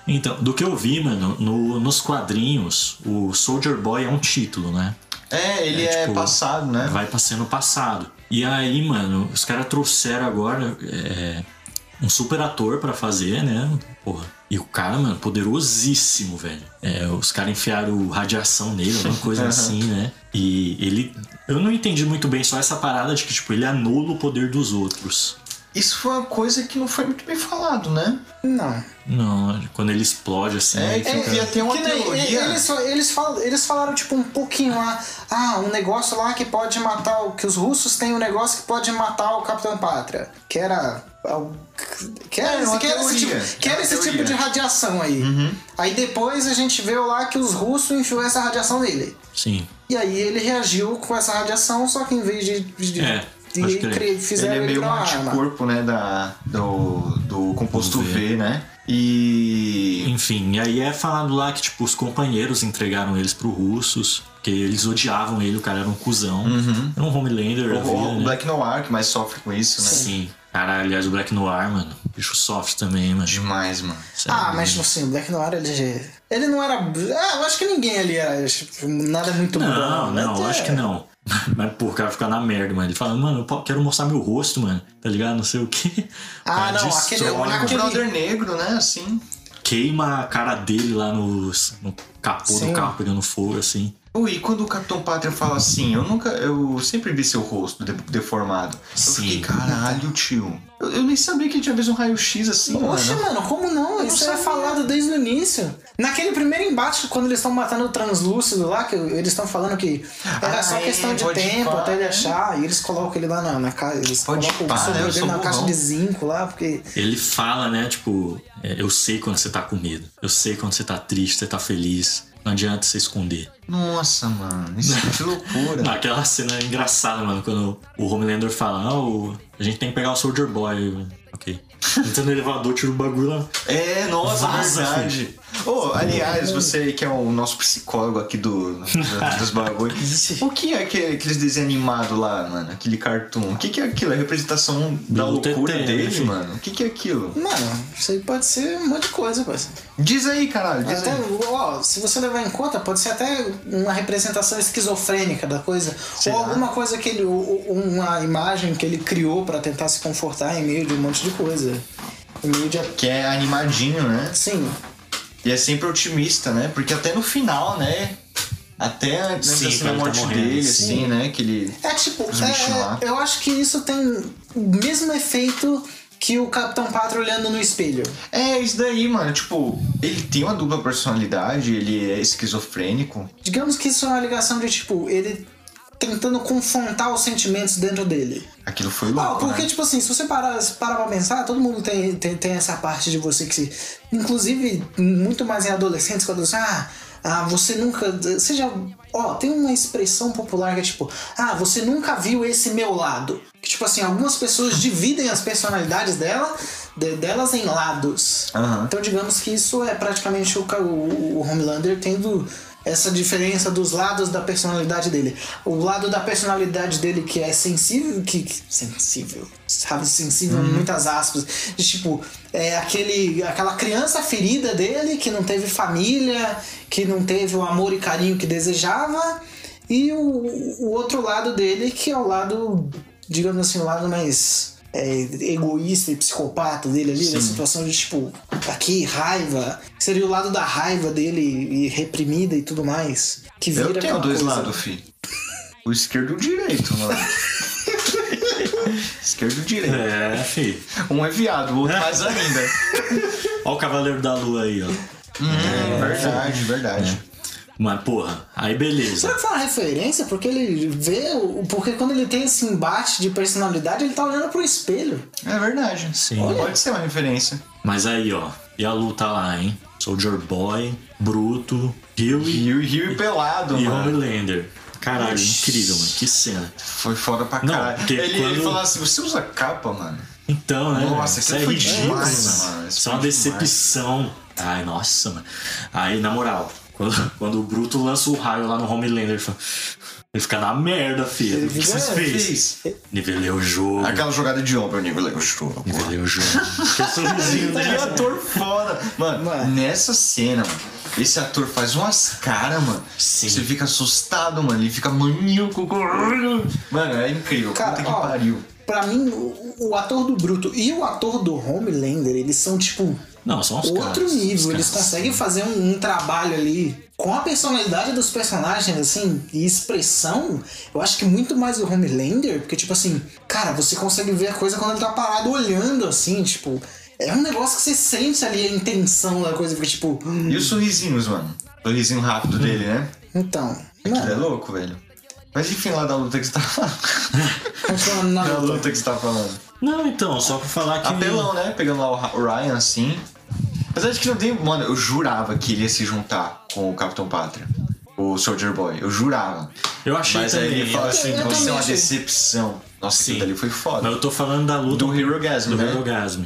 B: Então, do que eu vi, mano, no- nos quadrinhos, o Soldier Boy é um título, né?
A: É, ele é,
B: tipo,
A: passado, né?
B: Vai pra ser no passado. E aí, mano, os caras trouxeram agora é, um super ator pra fazer, né? Porra. E o cara, mano, poderosíssimo, velho. É, os caras enfiaram radiação nele, alguma coisa assim, né? E ele. Eu não entendi muito bem só essa parada de que, tipo, ele anula o poder dos outros.
A: Isso foi uma coisa que não foi muito bem falado, né?
C: Não.
B: Não, quando ele explode assim.
A: É, que
B: fica-
A: havia até uma
C: Que nem-
A: teoria.
C: eles, eles, falam, eles falaram, tipo, um pouquinho lá. Ah, um negócio lá que pode matar. o- Que os russos têm um negócio que pode matar o Capitão Pátria. Que era. Que era,
A: É, uma
C: que era esse, tipo, que
A: É
C: era esse tipo de radiação aí. Aí depois a gente viu lá que os russos enfiou essa radiação nele.
B: Sim.
C: E aí ele reagiu com essa radiação, só que em vez de. de,
B: É, crer.
C: cre- fizeram
A: ele é
C: ele
A: meio um anticorpo, né, da, do, do composto v.
B: V.
A: né? E...
B: Enfim, e aí é falado lá que, tipo, os companheiros entregaram eles pro russos, porque eles odiavam ele, o cara era um cuzão. Era um Homelander,
A: O,
B: havia,
A: o
B: né?
A: Black Noir, que mais sofre com isso, né?
B: Sim. Cara, aliás, o Black Noir, mano, bicho sofre também, mano.
A: Demais, mano.
B: Sério,
C: Ah, mas assim, o Black Noir, ele. Ele não era. Ah, eu acho que ninguém ali era tipo, nada muito
B: Não,
C: bom.
B: não,
C: É.
B: acho que não. Mas, pô, o cara fica na merda, mano. Ele fala, mano, eu quero mostrar meu rosto, mano. Tá ligado? Não sei o quê.
C: Ah, não, aquele-
A: É o único brother negro, né? Assim.
B: Queima a cara dele lá no, no capô
C: Sim.
B: do carro pegando fogo, assim.
A: Ui, e quando o Capitão Pátria fala assim, eu nunca. Eu sempre vi seu rosto de- deformado. Eu
B: Sim.
A: fiquei, caralho, tio. Eu, eu nem sabia que ele tinha visto um raio-x assim,
C: Oxe,
A: mano.
C: mano, como não? Isso
A: não
C: é falado desde o início. Naquele primeiro embate, quando eles estão matando o translúcido lá, que eles estão falando que era
A: Ah,
C: só
A: é,
C: questão de tempo
A: pá,
C: até ele achar, e eles colocam ele lá na, na caixa. Eles
A: Pode
C: colocam
A: pá,
C: o
A: né? Eu
C: dele na caixa de zinco lá, porque.
B: Ele fala, né, tipo, é, eu sei quando você tá com medo. Eu sei quando você tá triste, você tá feliz. Não adianta você esconder.
A: Nossa, mano, isso é que loucura.
B: Ah, Aquela cena é engraçada, mano, quando o Homelander fala, ah, o- a gente tem que pegar o Soldier Boy. Ok. Entra no elevador, tira o bagulho lá.
A: É, nossa,
B: Vaza,
A: verdade. Ô, aliás, você aí que é o nosso psicólogo aqui do, do- dos bagulhos. O que é aquele, aqueles desenhos animados lá, mano? Aquele cartoon? O que, que é aquilo? É a representação da
B: Do
A: loucura
B: TT, né,
A: dele,
B: filho?
A: mano? O que, que é aquilo?
C: Mano, isso aí pode ser um monte de coisa, parceiro.
A: Diz aí, caralho, diz
C: Até,
A: aí.
C: ó, se você levar em conta, pode ser até uma representação esquizofrênica da coisa.
A: Será?
C: Ou alguma coisa que ele. Uma imagem que ele criou pra tentar se confortar em meio de um monte de coisa. Meio de.
A: Que é animadinho, né?
C: Sim.
A: E é sempre otimista, né? Porque até no final, né? Até antes
B: Sim,
A: assim, da
B: tá
A: morte
B: morrendo,
A: dele,
B: sim.
A: assim, né? Que ele.
C: É tipo, é, eu acho que isso tem o mesmo efeito que o Capitão Pátria olhando no espelho.
A: É, isso daí, mano. Tipo, ele tem uma dupla personalidade, ele é esquizofrênico.
C: Digamos que isso é uma ligação de tipo, ele tentando confrontar os sentimentos dentro dele.
A: Aquilo foi
C: Ah,
A: louco.
C: porque,
A: né?
C: tipo assim, se você parar, se parar pra pensar, todo mundo tem, tem, tem essa parte de você que se. Inclusive, muito mais em adolescentes, quando você. Ah, ah, você nunca. Você já. Ó, tem uma expressão popular que é tipo. Ah, você nunca viu esse meu lado. Que, tipo assim, algumas pessoas dividem as personalidades dela, de- delas em lados.
A: Aham.
C: Então, digamos que isso é praticamente o, o, o Homelander tendo essa diferença dos lados da personalidade dele. O lado da personalidade dele que é sensível, que, que- sensível, sabe, sensível em muitas aspas, de tipo, é aquele aquela criança ferida dele que não teve família, que não teve o amor e carinho que desejava, e o, o outro lado dele que é o lado, digamos assim, o lado mais é, egoísta e psicopata dele ali, na situação de tipo, aqui, raiva. Seria o lado da raiva dele e reprimida e tudo mais. Que vira
A: Eu tenho dois
C: coisa.
A: lados, fi. O esquerdo e o direito, mano. esquerdo e direito.
B: É, fi.
A: Um é viado, o outro mais ainda.
B: Ó o Cavaleiro da Lua aí, ó.
A: Hum, verdade, verdade.
B: Mas, porra, aí beleza.
C: Será que foi uma referência? Porque ele vê. o- Porque quando ele tem esse embate de personalidade, ele tá olhando pro espelho.
A: É verdade.
B: Sim.
A: Pode ser uma referência.
B: Mas aí, ó. E a luta lá, hein? Soldier Boy, Bruto, Huey
A: Rio e pelado,
B: e
A: mano.
B: Homelander. Caralho, incrível, mano. Que cena.
A: Foi foda pra
B: Não,
A: caralho.
B: porque
A: ele,
B: quando-
A: ele falou assim: você usa capa, mano?
B: Então, né?
A: Nossa,
B: Isso é
A: foi
B: ridículo,
A: demais,
B: mano.
A: Isso
B: Isso é uma
A: foi
B: decepção. Ai, nossa, mano. Aí, na moral, quando, quando o Bruto lança o raio lá no Homelander, ele, fala, ele fica na merda, filho. O que vocês
A: Ele
B: fez?
A: fez.
B: Nivelei o jogo.
A: Aquela jogada de ombro, eu nivelei o jogo.
B: Nivelei o jogo. que sorrisinho
A: Que
B: dele.
A: ator foda. Mano,
C: Mano.
A: nessa cena, mano, esse ator faz umas caras, mano.
B: Sim.
A: Você fica assustado, mano. Ele fica maníaco. Mano, é incrível.
C: Cara,
A: Puta que
C: ó,
A: pariu.
C: Pra mim, o, o ator do Bruto e o ator do Homelander, eles são tipo.
B: Não, são os
C: outro
B: caras,
C: nível.
B: os
C: Eles
B: caras.
C: conseguem fazer um, um trabalho ali com a personalidade dos personagens, assim, e expressão. Eu acho que muito mais o Homelander, porque, tipo assim, cara, você consegue ver a coisa quando ele tá parado olhando, assim, tipo. É um negócio que você sente ali a intenção da coisa, porque, tipo. hum,
A: E os sorrisinhos, mano? Sorrisinho rápido dele, né?
C: Então.
A: Aquilo é
C: Mano,
A: louco, velho. Mas enfim, lá da luta que você tá falando.
C: continuando na
A: da
C: luta
A: que você tá falando.
B: Não, então, só pra falar que.
A: Apelão, né? Pegando lá o Ryan assim. Mas acho que não tem. Mano, eu jurava que ele ia se juntar com o Capitão Pátria. O Soldier Boy. Eu jurava.
B: Eu achei
A: Mas
B: também.
A: aí ele fala assim:
C: eu
A: você é uma decepção. Nossa,
B: Sim.
A: aquilo ali foi foda.
B: Mas eu tô falando da luta
A: Do Hero Gasm,
B: do
A: né?
B: Hero Gasm.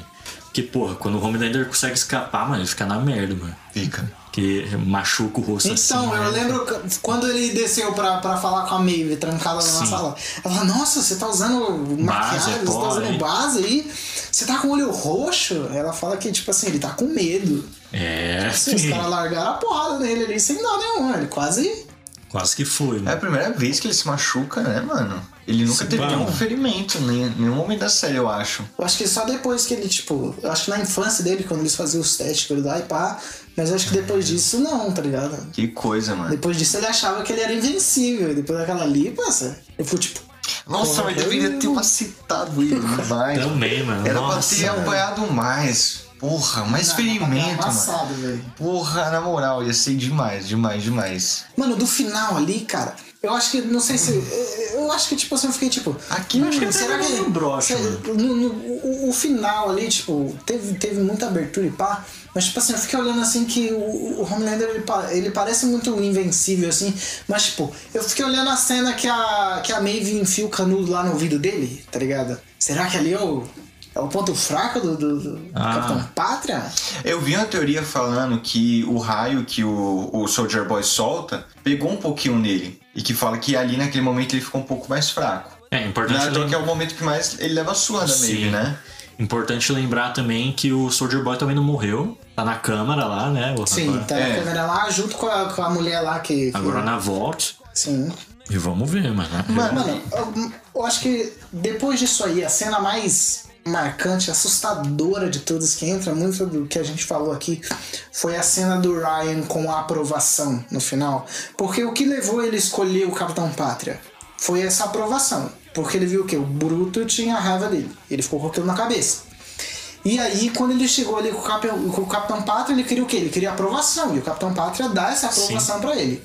B: Que, porra, quando o Homelander consegue escapar, mano, ele fica na merda, mano.
A: Fica.
B: Que machuca o rosto assim.
C: Então, eu
B: né?
C: lembro quando ele desceu pra, pra falar com a Maeve, trancada lá na sala. Ela falou, nossa, você tá usando maquiagem,
B: é
C: você tá usando
B: hein?"
C: base aí, você tá com o olho roxo. Ela fala que, tipo assim, ele tá com medo.
B: É,
C: Assim, os caras largaram a porrada nele ali sem dó nenhum. Ele quase.
B: Quase que foi,
A: É a primeira vez que ele se machuca, né, mano? Ele nunca
B: Sim,
A: teve
B: mano.
A: nenhum ferimento, nem nenhum momento da série, eu acho.
C: Eu acho que só depois que ele, tipo. Eu acho que na infância dele, quando eles faziam os testes com ele lá e pá. Mas eu acho que depois disso, não, tá ligado?
A: Que coisa, mano.
C: Depois disso ele achava que ele era invencível. E depois daquela ali, passa. Ele ficou tipo.
A: Nossa, mas deveria
C: eu-
A: ter macetado ele demais.
B: Também, mano.
A: Era
B: Nossa,
A: pra ter
B: mano.
A: apanhado mais. Porra, mais ferimento, mano.
C: velho.
A: Porra, na moral, ia ser demais, demais, demais.
C: Mano, do final ali, cara, eu acho que, não sei se. Eu acho que, tipo assim, eu fiquei tipo.
A: Aqui eu acho que
C: será
B: até
C: que. se-
B: mano.
C: no- no- o, o final ali, tipo, teve, teve muita abertura e pá. Mas, tipo assim, eu fiquei olhando assim que o, o Homelander ele, ele parece muito invencível, assim. Mas, tipo, eu fiquei olhando a cena que a, que a Maeve enfia o canudo lá no ouvido dele, tá ligado? Será que ali é o, é o ponto fraco do, do, do
B: Ah.
C: Capitão Pátria?
A: Eu vi uma teoria falando que o raio que o, o Soldier Boy solta pegou um pouquinho nele. E que fala que ali naquele momento ele ficou um pouco mais fraco.
B: É importante
A: Não é que é o momento que mais ele leva a surra da Maeve,
B: Sim.
A: né?
B: Importante lembrar também que o Soldier Boy também não morreu. Tá na câmara lá, né? o
C: Sim,
B: rapaz.
C: tá
A: É.
C: na câmera lá junto com a, com a mulher lá que. que-
B: Agora na Vault.
C: Sim.
B: E vamos ver, mano.
C: Mano, eu, eu acho que depois disso aí, a cena mais marcante, assustadora de todas, que entra muito do que a gente falou aqui, foi a cena do Ryan com a aprovação no final. Porque o que levou ele a escolher o Capitão Pátria foi essa aprovação. Porque ele viu que o Bruto tinha raiva dele. Ele ficou com aquilo na cabeça. E aí, quando ele chegou ali com o, Cap- com o Capitão Pátria, ele queria o quê? Ele queria aprovação. E o Capitão Pátria dá essa aprovação pra ele.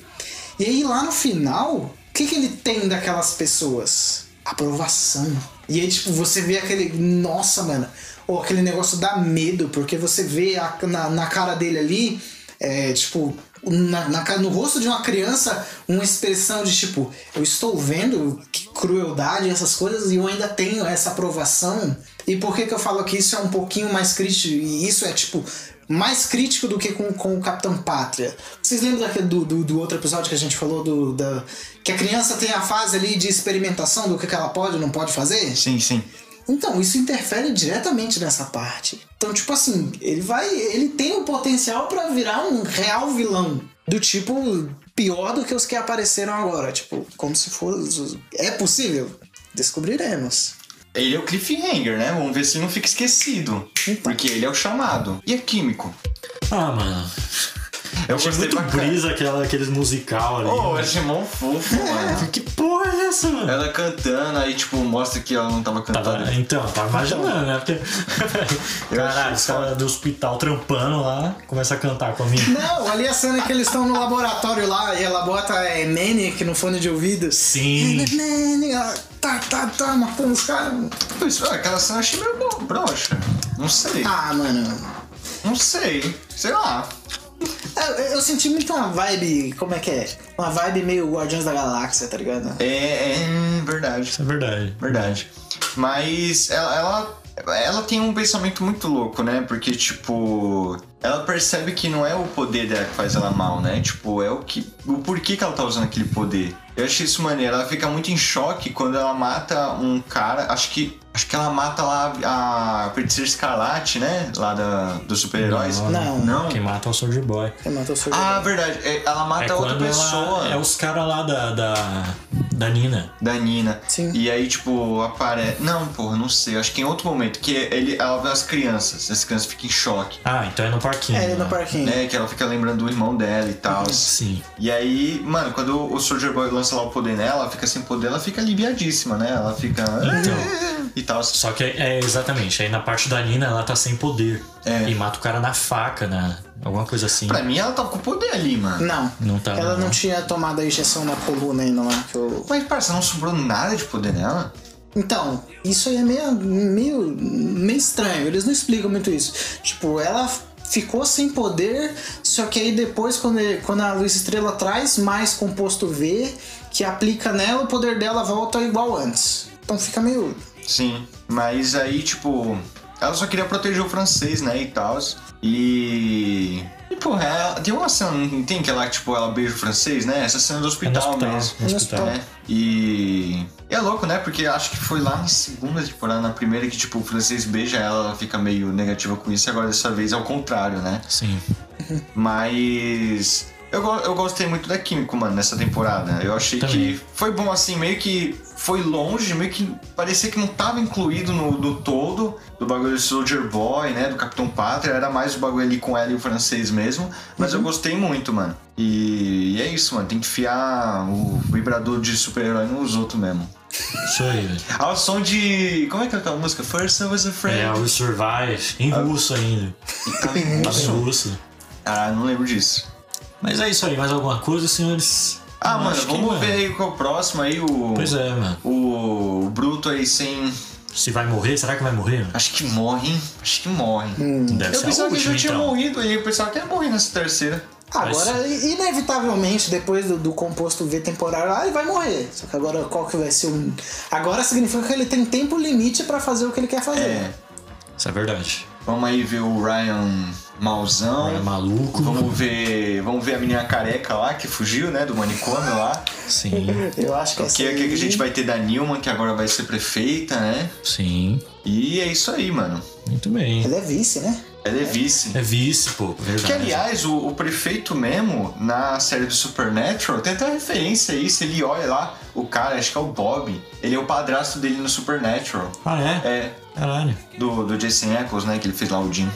C: E aí, lá no final, o que, que ele tem daquelas pessoas? Aprovação. E aí, tipo, você vê aquele. Nossa, mano. Ou aquele negócio dá medo, porque você vê a- na, na cara dele ali, é, tipo, na, na no rosto de uma criança, uma expressão de tipo, eu estou vendo crueldade, essas coisas, e eu ainda tenho essa aprovação. E por que, que eu falo que isso é um pouquinho mais crítico? E isso é tipo. Mais crítico do que com, com o Capitão Pátria. Vocês lembram do, do, do outro episódio que a gente falou do, da, que a criança tem a fase ali de experimentação do que, que ela pode ou não pode fazer?
A: Sim, sim.
C: Então, isso interfere diretamente nessa parte. Então, tipo assim, ele vai. Ele tem o potencial pra virar um real vilão. Do tipo, pior do que os que apareceram agora. Tipo, como se fosse. É possível? Descobriremos.
A: Ele é o cliffhanger, né? Vamos ver se ele não fica esquecido. Porque ele é o chamado. E é químico.
B: Ah, mano.
A: Eu
B: Achei
A: gostei
B: muito
A: caralho.
B: brisa aquela, aqueles musical ali.
A: Oh, eu achei mó fofo, mano.
B: Que porra é essa, mano?
A: Ela cantando, aí tipo, mostra que ela não tava cantando.
B: Tava, então, tava imaginando, né? Porque. Caralho, os caras do hospital trampando lá, começa a cantar com a minha.
C: Não, ali a cena que eles estão no laboratório lá e ela bota é, Manic no fone de ouvido.
B: Sim.
C: Manic, ela tá, tá, tá, matando os caras.
A: Isso, ah, aquela cena eu achei meio bro- broxa. Não sei.
C: Ah, mano.
A: Não sei. Sei lá.
C: Eu, eu senti muito uma vibe, como é que é? Uma vibe meio Guardiões da Galáxia, tá ligado?
A: É, é verdade.
B: Isso é verdade.
A: Verdade. Mas ela, ela, ela tem um pensamento muito louco, né? Porque, tipo, ela percebe que não é o poder dela que faz ela mal, né? Tipo, é o que. O porquê que ela tá usando aquele poder. Eu achei isso maneiro. Ela fica muito em choque quando ela mata um cara. Acho que. Acho que ela mata lá a Feiticeira Escarlate, né? Lá da, dos super-heróis.
C: Não.
A: Não.
B: Quem mata é o Soldier Boy.
C: Quem matou o seu
A: Ah, verdade. É, Ela mata
B: É
A: outra pessoa.
B: ela, é os caras lá da, da. da Nina.
A: Da Nina.
C: Sim.
A: E aí, tipo, aparece. Não, porra, não sei. Acho que em outro momento. Que ele, ela vê as crianças. As crianças ficam em choque.
B: Ah, então é no parquinho.
C: É, no
B: né?
C: parquinho.
A: Né? Que ela fica lembrando do irmão dela e tal.
B: Sim.
A: E aí, mano, quando o Soldier Boy lança lá o poder nela, ela fica sem poder, ela fica aliviadíssima, né? Ela fica.
B: Então.
A: Tal.
B: Só que é exatamente, aí na parte da Nina ela tá sem poder.
A: É.
B: E mata o cara na faca, na, alguma coisa assim.
A: Pra mim, ela tá com poder ali, mano.
C: Não.
B: Não tá,
C: Ela não,
B: não.
C: tinha tomado a injeção na coluna ainda lá. Que eu...
A: Mas, parça, não sobrou nada de poder nela?
C: Então, isso aí é meio, meio, meio estranho. Eles não explicam muito isso. Tipo, ela ficou sem poder, só que aí depois, quando, ele- quando a luz estrela traz mais composto V, que aplica nela, o poder dela volta igual antes. Então fica meio.
A: Sim. Mas aí, tipo. Ela só queria proteger o francês, né? E tal. E. E, porra, ela- tem uma cena, não tem que ela, tipo, ela beija o francês, né? Essa cena do hospital,
B: hospital,
A: mesmo.
B: no
C: hospital.
A: né? E... e é louco, né? Porque acho que foi lá na segunda temporada, na primeira, que, tipo, o francês beija ela, ela fica meio negativa com isso, e agora dessa vez é o contrário, né?
B: Sim.
A: Mas. Eu, Eu, go- eu gostei muito da química, mano, nessa temporada. Eu achei
B: Também.
A: que foi bom, assim, meio que foi longe, meio que parecia que não tava incluído no do todo, do bagulho do Soldier Boy, né, do Capitão Pátria. Era mais o bagulho ali com ela e o francês mesmo. Mas eu gostei muito, mano. E, e é isso, mano. Tem que fiar o vibrador de super-herói nos outros mesmo.
B: Isso aí, velho.
A: Ao som de. Como é que é aquela música? First I was afraid.
B: É, o Survive, em russo ainda.
A: Tava em russo?
B: russo.
A: Ah, não lembro disso.
B: Mas é isso aí, mais alguma coisa, senhores?
A: Ah,
B: Eu
A: mano,
B: acho que,
A: vamos
B: mano,
A: ver aí qual é o próximo aí, o.
B: Pois é, mano.
A: O, o Bruto aí sem.
B: Se vai morrer, será que vai morrer? mano?
A: Acho que morre, hein? Acho que morre.
B: Deve
A: Eu
B: ser
A: pensava que já tinha
B: então.
A: morrido aí, eu pensava que ia morrer nessa terceira.
C: Agora, inevitavelmente, depois do, do composto V temporário, ah, ele vai morrer. Só que agora qual que vai ser o. Agora significa que ele tem tempo limite pra fazer o que ele quer fazer.
A: É.
B: Isso é verdade.
A: Vamos aí ver o Ryan Mauzão.
B: É maluco.
A: Vamos ver. Vamos ver a menina careca lá que fugiu, né? Do manicômio lá.
B: Sim,
C: Eu acho que
A: O
C: essa
A: que, que
C: aí-
A: a gente vai ter da Nilma, que agora vai ser prefeita, né?
B: sim.
A: E é isso aí, mano.
B: Muito bem.
C: Ela é vice, né?
A: Ela é vice.
B: É vice, pô, verdade.
A: Que aliás, o, o prefeito mesmo, na série do Supernatural, tem até uma referência a isso. Ele olha lá, o cara, acho que é o Bob, ele é o padrasto dele no Supernatural.
B: Ah, é?
A: É,
B: Caralho.
A: do, do Jason Eccles, né? Que ele fez lá o Jim.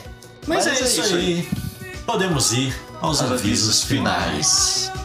B: Mas, é, isso aí. Podemos ir aos avisos
A: avisos
B: finais. Avisos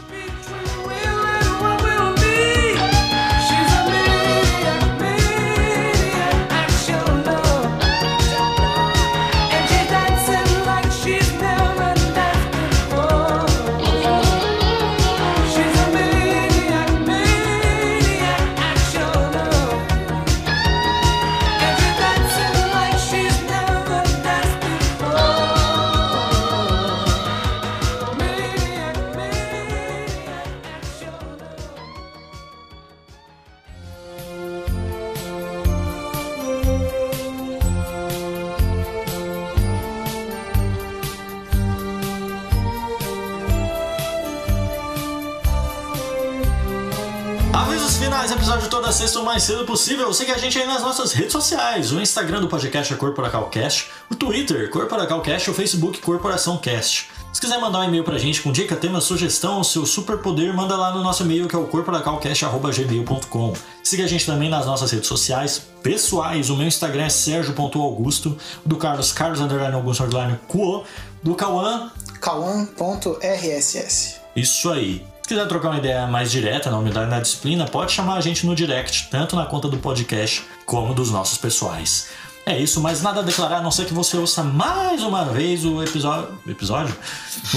B: mais cedo possível. Siga a gente aí nas nossas redes sociais. O Instagram do podcast é CorporacalCast, o Twitter, CorporacalCast, o Facebook Corporação Cast. Se quiser mandar um e-mail pra gente com dica, tema, sugestão, seu superpoder, manda lá no nosso e-mail que é o corporacalcast.gmail.com. Siga a gente também nas nossas redes sociais pessoais. O meu Instagram é sergio.augusto, do Carlos, Carlos underline Augusto underline Cuo, do Cauã,
C: Cauã.rss.
B: isso aí. Se quiser trocar uma ideia mais direta na humildade e na disciplina, pode chamar a gente no direct, tanto na conta do podcast como dos nossos pessoais. É isso, mas nada a declarar, a não ser que você ouça mais uma vez o episódio. Episódio?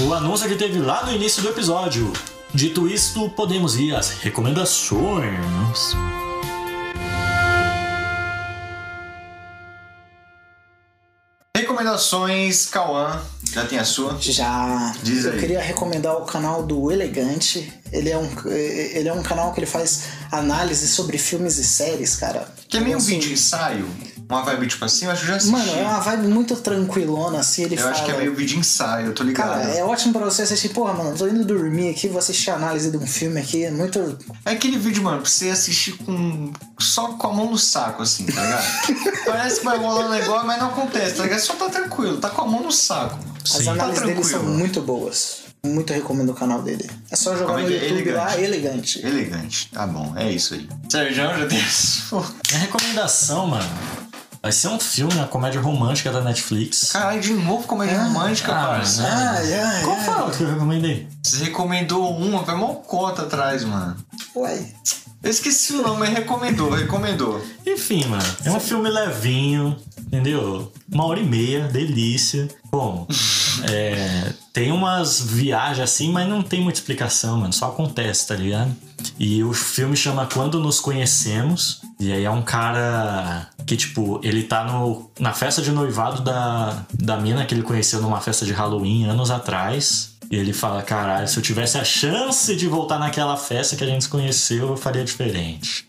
B: O anúncio que teve lá no início do episódio. Dito isto, podemos ir às recomendações.
A: Recomendações, Cauã. Já tem a sua?
C: Já.
A: Diz
C: eu
A: aí.
C: queria recomendar o canal do Elegante. Ele é um, ele é um canal que ele faz análise sobre filmes e séries, cara.
A: Que é meio um
C: Assim,
A: vídeo ensaio. Uma vibe tipo assim, eu acho que eu já assisti.
C: Mano, é uma vibe muito tranquilona, assim, ele
A: eu
C: fala.
A: acho que é meio vídeo ensaio, eu tô ligado.
C: Cara, é ótimo pra você assistir. Porra, mano, tô indo dormir aqui, vou assistir a análise de um filme aqui. É muito.
A: É aquele vídeo, mano, pra você assistir com. só com a mão no saco, assim, tá ligado? Parece que vai rolar um negócio, mas não acontece, tá ligado? Só tá tranquilo, tá com a mão no saco.
C: As
B: Sim.
C: análises
A: Tá
C: dele são muito boas. Muito recomendo o canal dele. É só jogar
A: Como é
C: no
A: é?
C: YouTube lá,
A: Elegante.
C: elegante.
A: Elegante, tá bom, é isso aí. Sérgio, já tem a sua.
B: Minha recomendação, mano, vai ser um filme, uma comédia romântica da Netflix.
A: Caralho, de novo comédia romântica,
B: ah, né?
C: Ai, ai,
B: Qual foi a outra que eu recomendei?
A: Você recomendou uma, foi mó cota atrás, mano.
C: Uai.
A: Eu esqueci o nome, mas recomendou, recomendou.
B: Enfim, mano, é um filme levinho, entendeu? Uma hora e meia, delícia. Como? É, tem umas viagens assim, mas não tem muita explicação, mano. Só acontece, tá ligado? E o filme chama Quando Nos Conhecemos. E aí é um cara que, tipo, ele tá no, na festa de noivado da, da mina que ele conheceu numa festa de Halloween anos atrás. E ele fala: caralho, se eu tivesse a chance de voltar naquela festa que a gente se conheceu, eu faria diferente.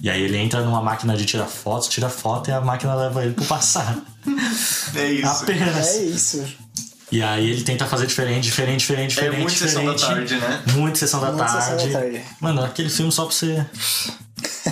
B: E aí ele entra numa máquina de tirar fotos, tira foto e a máquina leva ele pro passado.
A: É isso.
B: Apenas.
C: É isso.
B: E aí ele tenta fazer diferente, diferente, diferente,
A: É
B: diferente.
A: muito sessão da
B: diferente.
A: tarde, né?
B: Muito sessão da
C: Muito
B: tarde.
C: sessão da tarde.
B: Mano, aquele filme só pra você.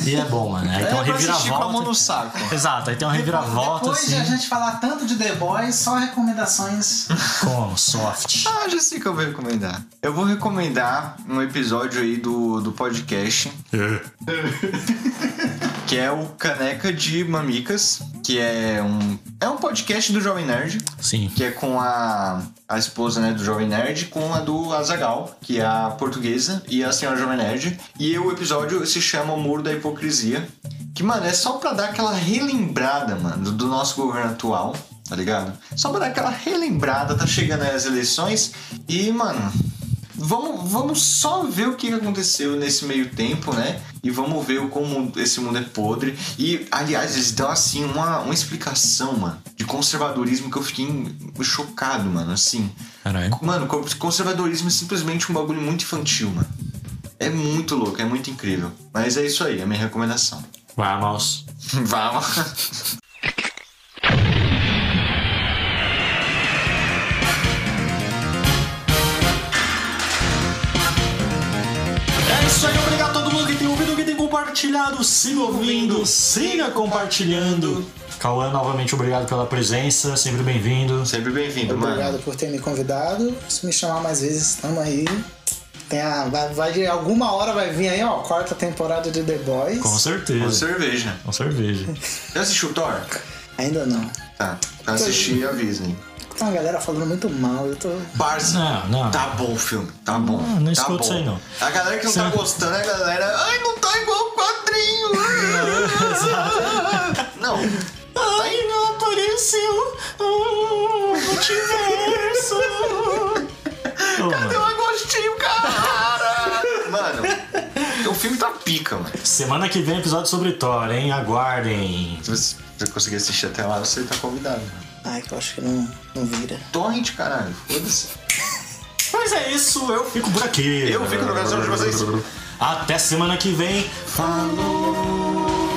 B: E é bom, mano. Aí tem uma
A: pra assistir com a mão no
B: reviravolta.
A: saco.
B: Exato, aí tem uma reviravolta
C: Depois de a
B: assim.
C: gente falar tanto de The Boys, só recomendações.
B: Como? Soft.
A: Ah, já sei que eu vou recomendar. Eu vou recomendar um episódio aí do, do podcast, que é o Caneca de Mamicas, que é um, é um podcast do Jovem Nerd,
B: Sim.
A: que é com a, a esposa né, do Jovem Nerd, com a do Azagal, que é a portuguesa, e a senhora Jovem Nerd. E o episódio se chama O Muro da Hipocrisia, que, mano, é só pra dar aquela relembrada, mano, do, do nosso governo atual, tá ligado? Só pra dar aquela relembrada, tá chegando aí as eleições, e, mano, Vamos, vamos só ver o que aconteceu nesse meio tempo, né? E vamos ver o como esse mundo é podre. E, aliás, eles dão, assim, uma, uma explicação, mano, de conservadorismo que eu fiquei chocado, mano, assim.
B: Caralho.
A: Mano, co- conservadorismo é simplesmente um bagulho muito infantil, mano. É muito louco, é muito incrível. Mas é isso aí, é a minha recomendação.
B: Vamos.
A: Vamos.
B: Compartilhado. Siga ouvindo, siga compartilhando. Cauã, novamente obrigado pela presença, sempre bem-vindo.
A: Sempre bem-vindo, mano.
C: Obrigado por ter me convidado. Se me chamar mais vezes, estamos aí. Tem a, vai, vai, alguma hora vai vir aí, ó, quarta temporada de The Boys.
B: Com
A: Com
B: certeza.
A: cerveja.
B: Com cerveja.
A: Já assistiu Thor?
C: Ainda não.
A: Tá. Pra assistir, avisem.
C: Tem uma galera falando muito mal, eu tô.
A: Barça.
B: Não, não.
A: Tá bom o filme, tá bom.
B: Não, não
A: tá
B: escuta
A: bom.
B: isso aí, não.
A: A galera que não tá gostando é a galera. Ai, não tá igual o quadrinho. não.
B: Ai, não apareceu um multiverso.
A: Cadê o Agostinho, cara? Mano, o filme tá pica, mano.
B: semana que vem episódio sobre Thor, hein? Aguardem.
A: Se você você conseguir assistir até lá, você tá convidado. mano.
C: Ai, que eu acho que não, não vira.
A: Torrent, caralho. Foda-se.
B: Mas é isso, eu fico por aqui.
A: Eu fico no coração de vocês.
B: Até semana que vem.
A: Falou.